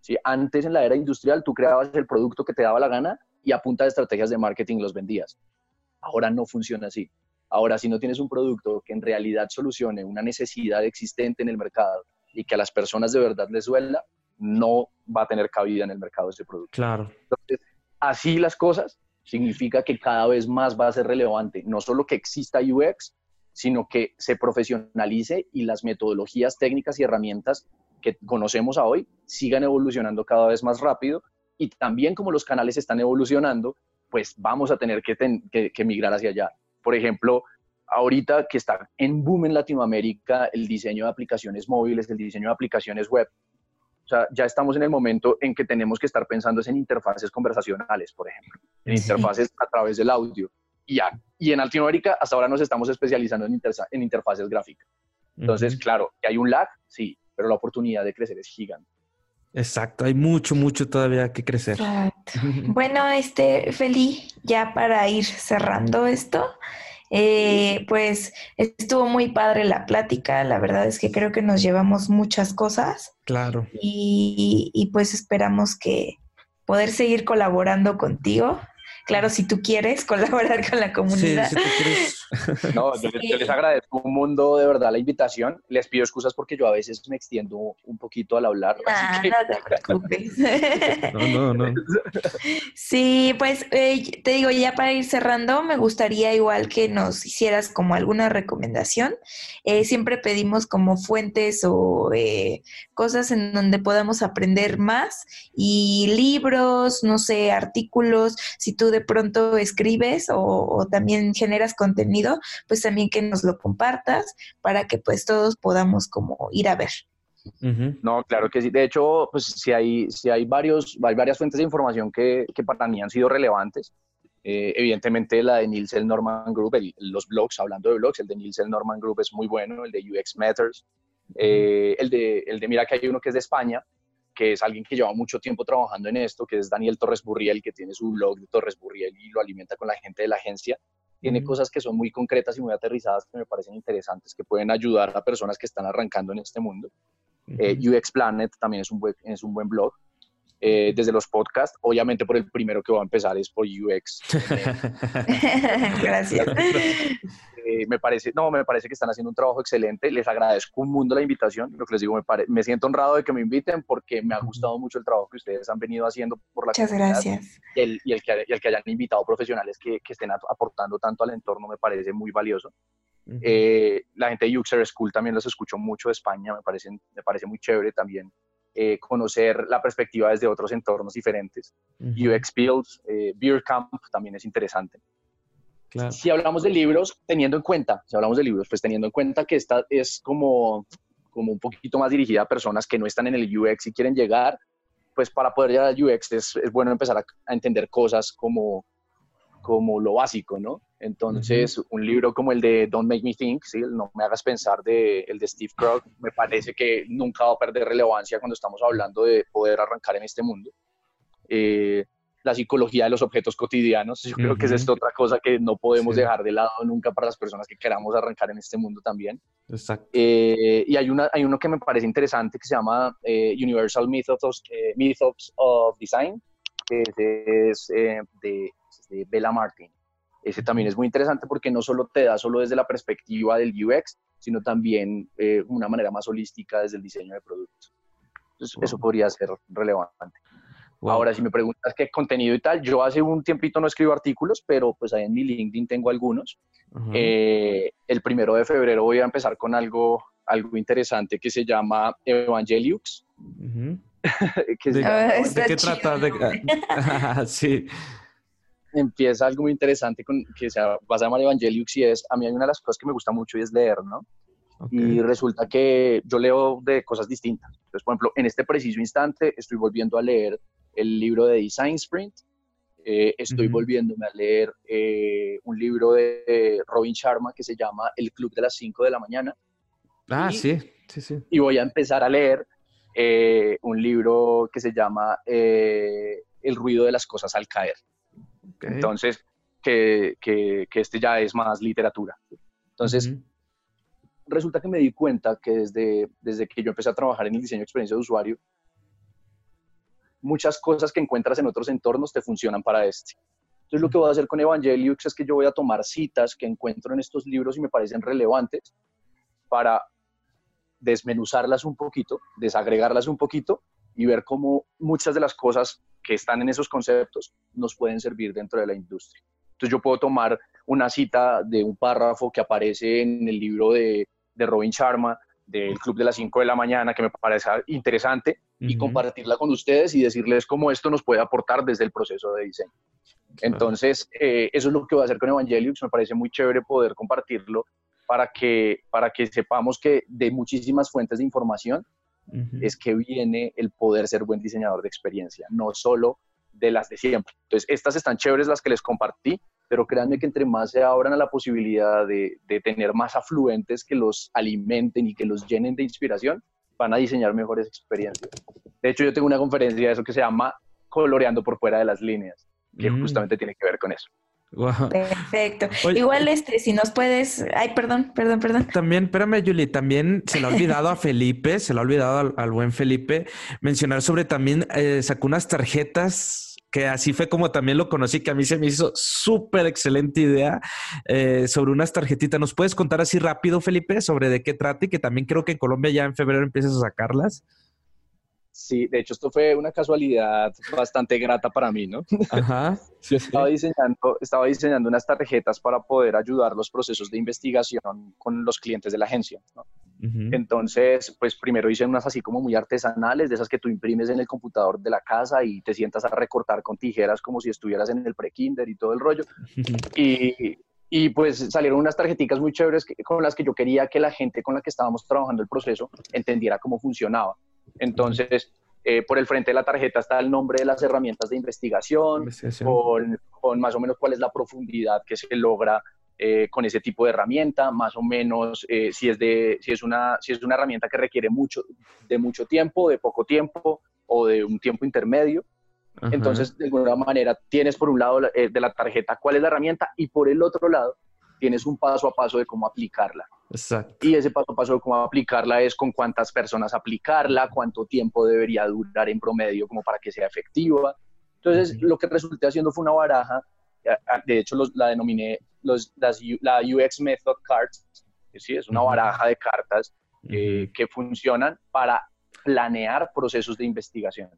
¿Sí? Antes en la era industrial tú creabas el producto que te daba la gana y a punta de estrategias de marketing los vendías. Ahora no funciona así. Ahora, si no tienes un producto que en realidad solucione una necesidad existente en el mercado y que a las personas de verdad les duela, no va a tener cabida en el mercado ese producto. Claro. Entonces, así las cosas, significa que cada vez más va a ser relevante, no solo que exista UX, sino que se profesionalice y las metodologías técnicas y herramientas que conocemos a hoy sigan evolucionando cada vez más rápido y también como los canales están evolucionando, pues vamos a tener que, que, migrar hacia allá. Por ejemplo, ahorita que está en boom en Latinoamérica el diseño de aplicaciones móviles, el diseño de aplicaciones web, sea, ya estamos en el momento en que tenemos que estar pensando en interfaces conversacionales, por ejemplo, en interfaces a través del audio. Y, ya, y en Latinoamérica hasta ahora nos estamos especializando en, en interfaces gráficas. Entonces, claro, que hay un lag, sí, pero la oportunidad de crecer es gigante. Exacto, hay mucho, mucho todavía que crecer. bueno, este, Feli, ya para ir cerrando esto, Eh, pues estuvo muy padre la plática, la verdad es que creo que nos llevamos muchas cosas. Claro. Y, y pues esperamos que poder seguir colaborando contigo Claro, si tú quieres colaborar con la comunidad. Sí, si No, yo, les agradezco un mundo de verdad la invitación. Les pido excusas porque yo a veces me extiendo un poquito al hablar. Ah, no te preocupes. no, no, no. Sí, pues eh, te digo, ya para ir cerrando, me gustaría igual que nos hicieras como alguna recomendación. Eh, siempre pedimos como fuentes o eh, cosas en donde podamos aprender más y libros, no sé, artículos. Si tú de pronto escribes o, también generas contenido, pues también que nos lo compartas para que pues todos podamos como ir a ver. No, claro que sí. De hecho, pues si hay, si hay, varios, hay varias fuentes de información que, que para mí han sido relevantes. Eh, evidentemente la de Nielsen Norman Group, los blogs, hablando de blogs, el de Nielsen Norman Group es muy bueno, el de UX Matters, eh, el, de, el de, mira que hay uno que es de España, que es alguien que lleva mucho tiempo trabajando en esto, que es Daniel Torres Burriel, que tiene su blog de Torres Burriel y lo alimenta con la gente de la agencia. Tiene cosas que son muy concretas y muy aterrizadas que me parecen interesantes, que pueden ayudar a personas que están arrancando en este mundo. Eh, UX Planet también es un buen, es un buen blog. Eh, desde los podcasts, obviamente por el primero que voy a empezar es por UX. Gracias. Eh, me parece, no, me parece que están haciendo un trabajo excelente. Les agradezco un mundo la invitación. Lo que les digo, me, me siento honrado de que me inviten porque me ha gustado mucho el trabajo que ustedes han venido haciendo por la Muchas gracias. Y el, y el, que, el que hayan invitado profesionales que, que, estén aportando tanto al entorno me parece muy valioso. Eh, la gente de Uxer School también los escucho mucho de España, me, parecen, me parece muy chévere también. Eh, conocer la perspectiva desde otros entornos diferentes. UX Builds, Beer Camp también es interesante. Si hablamos de libros, teniendo en cuenta, si hablamos de libros, pues teniendo en cuenta que esta es como, como un poquito más dirigida a personas que no están en el UX y quieren llegar, pues para poder llegar al UX es, es bueno empezar a, entender cosas como, como lo básico, ¿no? Entonces, un libro como el de Don't Make Me Think, ¿sí? No me hagas pensar, de, el de Steve Krug, me parece que nunca va a perder relevancia cuando estamos hablando de poder arrancar en este mundo. Eh, la psicología de los objetos cotidianos. Yo creo que es esto otra cosa que no podemos dejar de lado nunca para las personas que queramos arrancar en este mundo también. Exacto. Eh, y hay, una, hay uno que me parece interesante que se llama eh, Universal Methods, eh, Methods of Design, que es, de, de, Bella Martin. Ese también es muy interesante porque no solo te da solo desde la perspectiva del UX, sino también una manera más holística desde el diseño de productos. Entonces, eso podría ser relevante. Ahora, si me preguntas qué contenido y tal, yo hace un tiempito no escribo artículos, pero pues ahí en mi LinkedIn tengo algunos. Eh, el primero de febrero voy a empezar con algo, algo interesante que se llama Evangeliux. ¿De, qué trata? sí. Empieza algo muy interesante con, que se va a llamar Evangeliux y es, a mí hay una de las cosas que me gusta mucho y es leer, ¿no? Y resulta que yo leo de cosas distintas. Entonces, por ejemplo, en este preciso instante estoy volviendo a leer el libro de Design Sprint. Eh, estoy volviéndome a leer eh, un libro de Robin Sharma que se llama El Club de las 5 de la mañana. Ah, sí, sí, sí. Y voy a empezar a leer eh, un libro que se llama El ruido de las cosas al caer. Entonces, que, que, que, este ya es más literatura. Entonces, resulta que me di cuenta que desde, desde que yo empecé a trabajar en el diseño de experiencia de usuario, muchas cosas que encuentras en otros entornos te funcionan para este. Entonces, lo que voy a hacer con Evangeliux es que yo voy a tomar citas que encuentro en estos libros y me parecen relevantes para desmenuzarlas un poquito, desagregarlas un poquito y ver cómo muchas de las cosas que están en esos conceptos nos pueden servir dentro de la industria. Entonces, yo puedo tomar una cita de un párrafo que aparece en el libro de, de Robin Sharma, del Club de las 5 de la mañana, que me parece interesante, y compartirla con ustedes y decirles cómo esto nos puede aportar desde el proceso de diseño. Entonces, eh, eso es lo que voy a hacer con Evangeliux. Me parece muy chévere poder compartirlo para que, para que sepamos que de muchísimas fuentes de información es que viene el poder ser buen diseñador de experiencia, no solo de las de siempre. Entonces, estas están chéveres las que les compartí, pero créanme que entre más se abran a la posibilidad de, de tener más afluentes que los alimenten y que los llenen de inspiración, van a diseñar mejores experiencias. De hecho, yo tengo una conferencia de eso que se llama Coloreando por fuera de las líneas, que mm. justamente tiene que ver con eso. Perfecto. Igual este, si nos puedes, ay, perdón, perdón, perdón. También, espérame, Julie, también se le ha olvidado a Felipe, se le ha olvidado al, buen Felipe mencionar sobre también eh, sacó unas tarjetas que así fue como también lo conocí, que a mí se me hizo súper excelente idea eh, sobre unas tarjetitas. ¿Nos puedes contar así rápido, Felipe, sobre de qué trata y que también creo que en Colombia ya en febrero empiezas a sacarlas? Sí, de hecho esto fue una casualidad bastante grata para mí, ¿no? Ajá. Estaba, diseñando, estaba diseñando unas tarjetas para poder ayudar los procesos de investigación con los clientes de la agencia. ¿no? Entonces, pues primero hice unas así como muy artesanales, de esas que tú imprimes en el computador de la casa y te sientas a recortar con tijeras como si estuvieras en el pre-kinder y todo el rollo. y, y pues salieron unas tarjeticas muy chéveres con las que yo quería que la gente con la que estábamos trabajando el proceso entendiera cómo funcionaba. Entonces, eh, por el frente de la tarjeta está el nombre de las herramientas de investigación, Con, más o menos cuál es la profundidad que se logra eh, con ese tipo de herramienta, más o menos eh, si, es de, si, es una, si es una herramienta que requiere mucho, de mucho tiempo, de poco tiempo o de un tiempo intermedio. Entonces, de alguna manera, tienes por un lado de la tarjeta cuál es la herramienta y por el otro lado tienes un paso a paso de cómo aplicarla. Exacto. Y ese paso a paso de cómo aplicarla es con cuántas personas aplicarla, cuánto tiempo debería durar en promedio como para que sea efectiva. Entonces, lo que resulté haciendo fue una baraja, de hecho la denominé los, la UX Method Cards, ¿sí? es una baraja de cartas eh, que funcionan para planear procesos de investigación.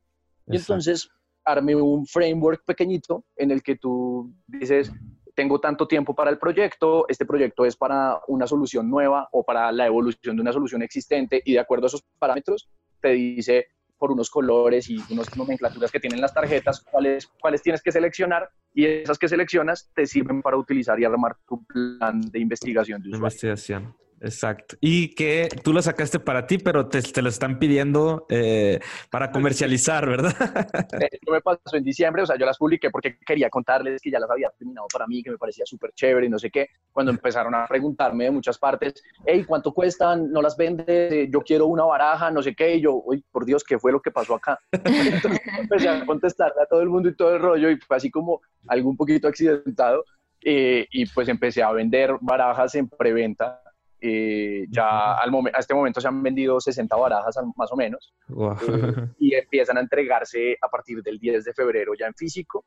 Y entonces armé un framework pequeñito en el que tú dices, tengo tanto tiempo para el proyecto, este proyecto es para una solución nueva o para la evolución de una solución existente y de acuerdo a esos parámetros te dice por unos colores y unas nomenclaturas que tienen las tarjetas cuáles, cuáles tienes que seleccionar y esas que seleccionas te sirven para utilizar y armar tu plan de investigación de. Investigación. Exacto. Y que tú lo sacaste para ti, pero te, te lo están pidiendo eh, para comercializar, ¿verdad? Esto me pasó en diciembre, o sea, yo las publiqué porque quería contarles que ya las había terminado para mí, que me parecía súper chévere y no sé qué. Cuando empezaron a preguntarme de muchas partes, hey, ¿cuánto cuestan? ¿No las vendes? Yo quiero una baraja, no sé qué. Y yo, uy, por Dios, ¿qué fue lo que pasó acá? Entonces empecé a contestarle a todo el mundo y todo el rollo y fue así como algo un poquito accidentado. Eh, y pues empecé a vender barajas en preventa eh, ya al a este momento se han vendido 60 barajas más o menos eh, y empiezan a entregarse a partir del 10 de febrero ya en físico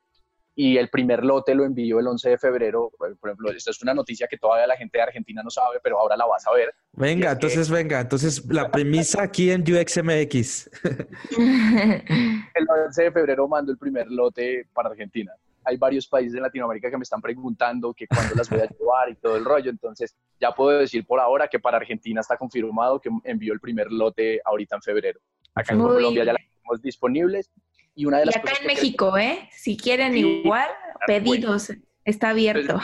y el primer lote lo envío el 11 de febrero. Por ejemplo, esta es una noticia que todavía la gente de Argentina no sabe, pero ahora la vas a ver. Venga, entonces venga, entonces la premisa aquí en UXMX. el 11 de febrero mando el primer lote para Argentina hay varios países en Latinoamérica que me están preguntando que cuándo las voy a llevar y todo el rollo. Entonces, ya puedo decir por ahora que para Argentina está confirmado que envió el primer lote ahorita en febrero. Acá en Colombia ya las tenemos disponibles. Y, una de las y acá en México, ¿eh? Si quieren igual, pedidos, está abierto.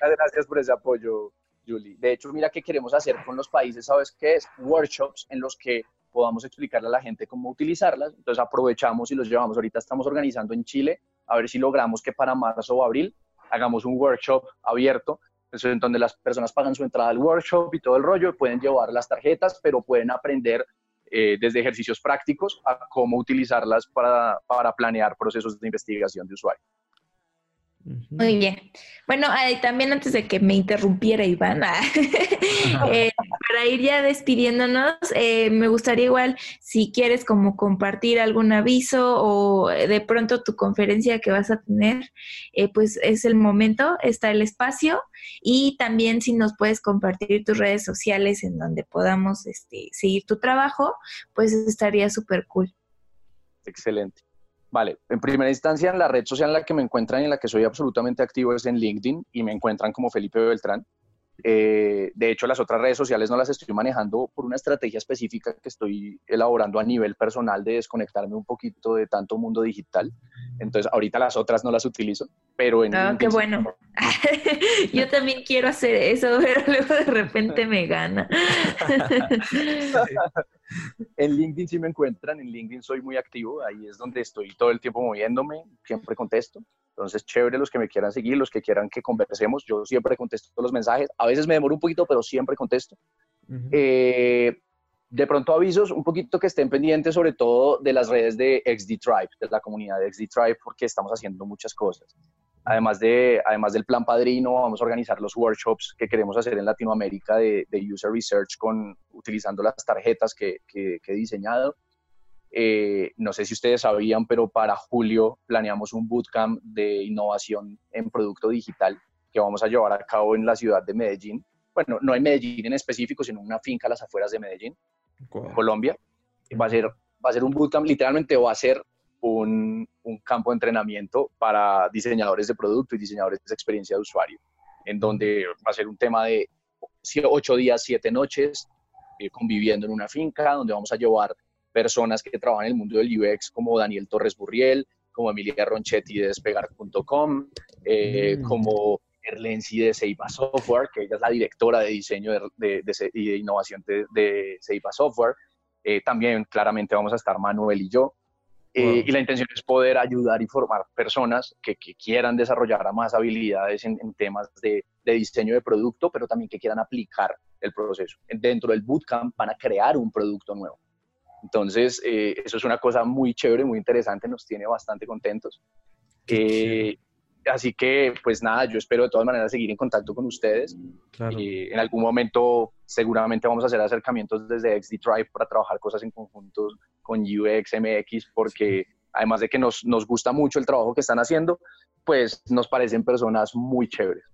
Gracias por ese apoyo, Julie. De hecho, mira qué queremos hacer con los países, ¿sabes qué es? Workshops en los que podamos explicarle a la gente cómo utilizarlas. Entonces aprovechamos y los llevamos. Ahorita estamos organizando en Chile, a ver si logramos que para marzo o abril hagamos un workshop abierto, en donde las personas pagan su entrada al workshop y todo el rollo, pueden llevar las tarjetas, pero pueden aprender eh, desde ejercicios prácticos a cómo utilizarlas para, para planear procesos de investigación de usuario. Muy bien. Bueno, también antes de que me interrumpiera Iván, ah, eh, para ir ya despidiéndonos, eh, me gustaría igual, si quieres como compartir algún aviso o de pronto tu conferencia que vas a tener, eh, pues es el momento, está el espacio y también si nos puedes compartir tus redes sociales en donde podamos este, seguir tu trabajo, pues estaría súper cool. Excelente. Vale, en primera instancia, en la red social en la que me encuentran y en la que soy absolutamente activo es en LinkedIn y me encuentran como Felipe Beltrán. Eh, de hecho, las otras redes sociales no las estoy manejando por una estrategia específica que estoy elaborando a nivel personal de desconectarme un poquito de tanto mundo digital. Entonces, ahorita las otras no las utilizo, pero en... Ah, qué bueno. Yo también quiero hacer eso, pero luego de repente me gana. en LinkedIn sí me encuentran, en LinkedIn soy muy activo, ahí es donde estoy todo el tiempo moviéndome, siempre contesto. Entonces, chévere los que me quieran seguir, los que quieran que conversemos, yo siempre contesto los mensajes. A veces me demoro un poquito, pero siempre contesto. Eh, de pronto avisos un poquito que estén pendientes sobre todo de las redes de XD Tribe, de la comunidad de XD Tribe, porque estamos haciendo muchas cosas. Además, de, además del plan padrino, vamos a organizar los workshops que queremos hacer en Latinoamérica de, User Research con, utilizando las tarjetas que, que, he diseñado. Eh, no sé si ustedes sabían, pero para julio planeamos un bootcamp de innovación en producto digital que vamos a llevar a cabo en la ciudad de Medellín. Bueno, no en Medellín en específico, sino en una finca a las afueras de Medellín, Colombia. Va a, ser, va a ser un bootcamp, literalmente va a ser un, un, campo de entrenamiento para diseñadores de producto y diseñadores de experiencia de usuario, en donde va a ser un tema de ocho días, siete noches, eh, conviviendo en una finca, donde vamos a llevar personas que trabajan en el mundo del UX, como Daniel Torres Burriel, como Emilia Ronchetti de despegar.com, eh, mm. como Erlensi de Ceiba Software, que ella es la directora de diseño de, de, y de innovación de, Ceiba Software. Eh, también claramente vamos a estar Manuel y yo. Eh, y la intención es poder ayudar y formar personas que, quieran desarrollar más habilidades en, temas de, diseño de producto, pero también que quieran aplicar el proceso. Dentro del bootcamp van a crear un producto nuevo. Entonces, eh, eso es una cosa muy chévere, muy interesante, nos tiene bastante contentos. Eh, así que, pues nada, yo espero de todas maneras seguir en contacto con ustedes. Y en algún momento seguramente vamos a hacer acercamientos desde XD Drive para trabajar cosas en conjunto con UX, MX, porque además de que nos, nos gusta mucho el trabajo que están haciendo, pues nos parecen personas muy chéveres.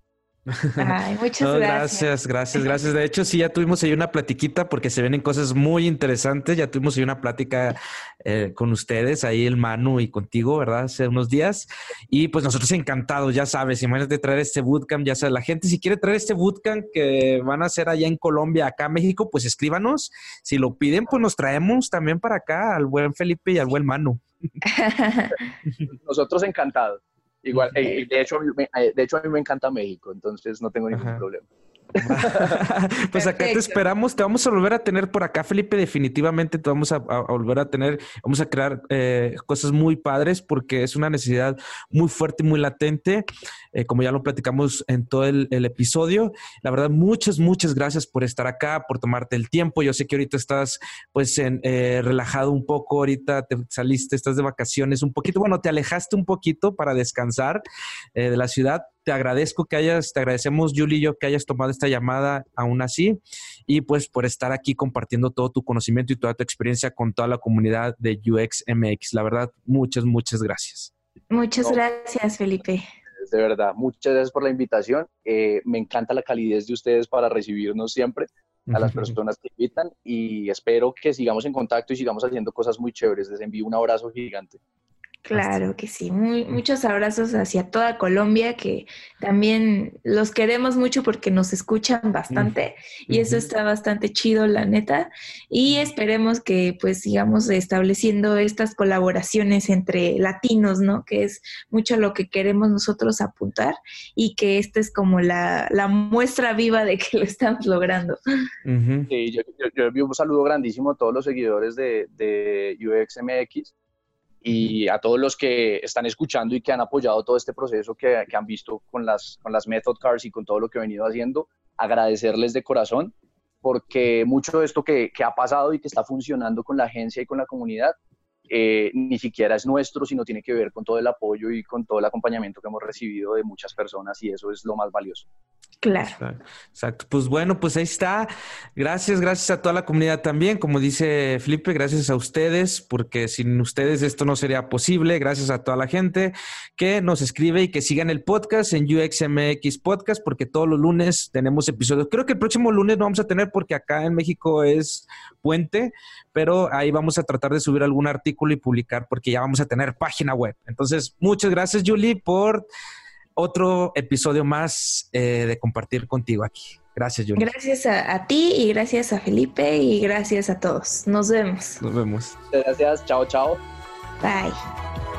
Ay, muchas gracias. Gracias, gracias, De hecho, sí, ya tuvimos ahí una platiquita porque se vienen cosas muy interesantes. Ya tuvimos ahí una plática eh, con ustedes, ahí el Manu y contigo, ¿verdad? Hace unos días. Y pues nosotros encantados, ya sabes, imagínate traer este bootcamp, ya sabes, la gente si quiere traer este bootcamp que van a hacer allá en Colombia, acá en México, pues escríbanos. Si lo piden, pues nos traemos también para acá al buen Felipe y al buen Manu. nosotros encantados. Igual, de, hecho, eh, de hecho, a mí me encanta México, entonces no tengo ningún problema. pues acá te esperamos, te vamos a volver a tener por acá, Felipe. Definitivamente te vamos a, volver a tener, vamos a crear eh, cosas muy padres porque es una necesidad muy fuerte y muy latente, eh, como ya lo platicamos en todo el, episodio. La verdad, muchas, muchas gracias por estar acá, por tomarte el tiempo. Yo sé que ahorita estás pues en, eh, relajado un poco, ahorita te saliste, estás de vacaciones un poquito, bueno, te alejaste un poquito para descansar de la ciudad, te agradezco que hayas, te agradecemos, Julie y yo, que hayas tomado esta llamada aún así y pues por estar aquí compartiendo todo tu conocimiento y toda tu experiencia con toda la comunidad de UX MX. La verdad, muchas, muchas gracias. Muchas gracias, Felipe. De verdad, muchas gracias por la invitación. Eh, me encanta la calidez de ustedes para recibirnos siempre a las personas que invitan y espero que sigamos en contacto y sigamos haciendo cosas muy chéveres. Les envío un abrazo gigante. Claro que sí, muchos abrazos hacia toda Colombia, que también los queremos mucho porque nos escuchan bastante y eso está bastante chido, la neta. Y esperemos que pues sigamos estableciendo estas colaboraciones entre latinos, ¿no? Que es mucho lo que queremos nosotros apuntar y que esta es como la, muestra viva de que lo estamos logrando. Sí, yo, yo, un saludo grandísimo a todos los seguidores de, de UXMX y a todos los que están escuchando y que han apoyado todo este proceso que, han visto con las, con las Method Cars y con todo lo que he venido haciendo, agradecerles de corazón porque mucho de esto que, que ha pasado y que está funcionando con la agencia y con la comunidad eh, ni siquiera es nuestro, sino tiene que ver con todo el apoyo y con todo el acompañamiento que hemos recibido de muchas personas y eso es lo más valioso. Claro. Exacto. Pues bueno, pues ahí está. Gracias, gracias a toda la comunidad también. Como dice Felipe, gracias a ustedes, porque sin ustedes esto no sería posible. Gracias a toda la gente que nos escribe y que sigan el podcast en UXMX Podcast, porque todos los lunes tenemos episodios. Creo que el próximo lunes no vamos a tener porque acá en México es puente, pero ahí vamos a tratar de subir algún artículo y publicar porque ya vamos a tener página web. Entonces, muchas gracias, Julie, por otro episodio más eh, de compartir contigo aquí. Gracias, Julie. Gracias a, a, ti y gracias a Felipe y gracias a todos. Nos vemos. Nos vemos. Gracias. Chao, chao. Bye.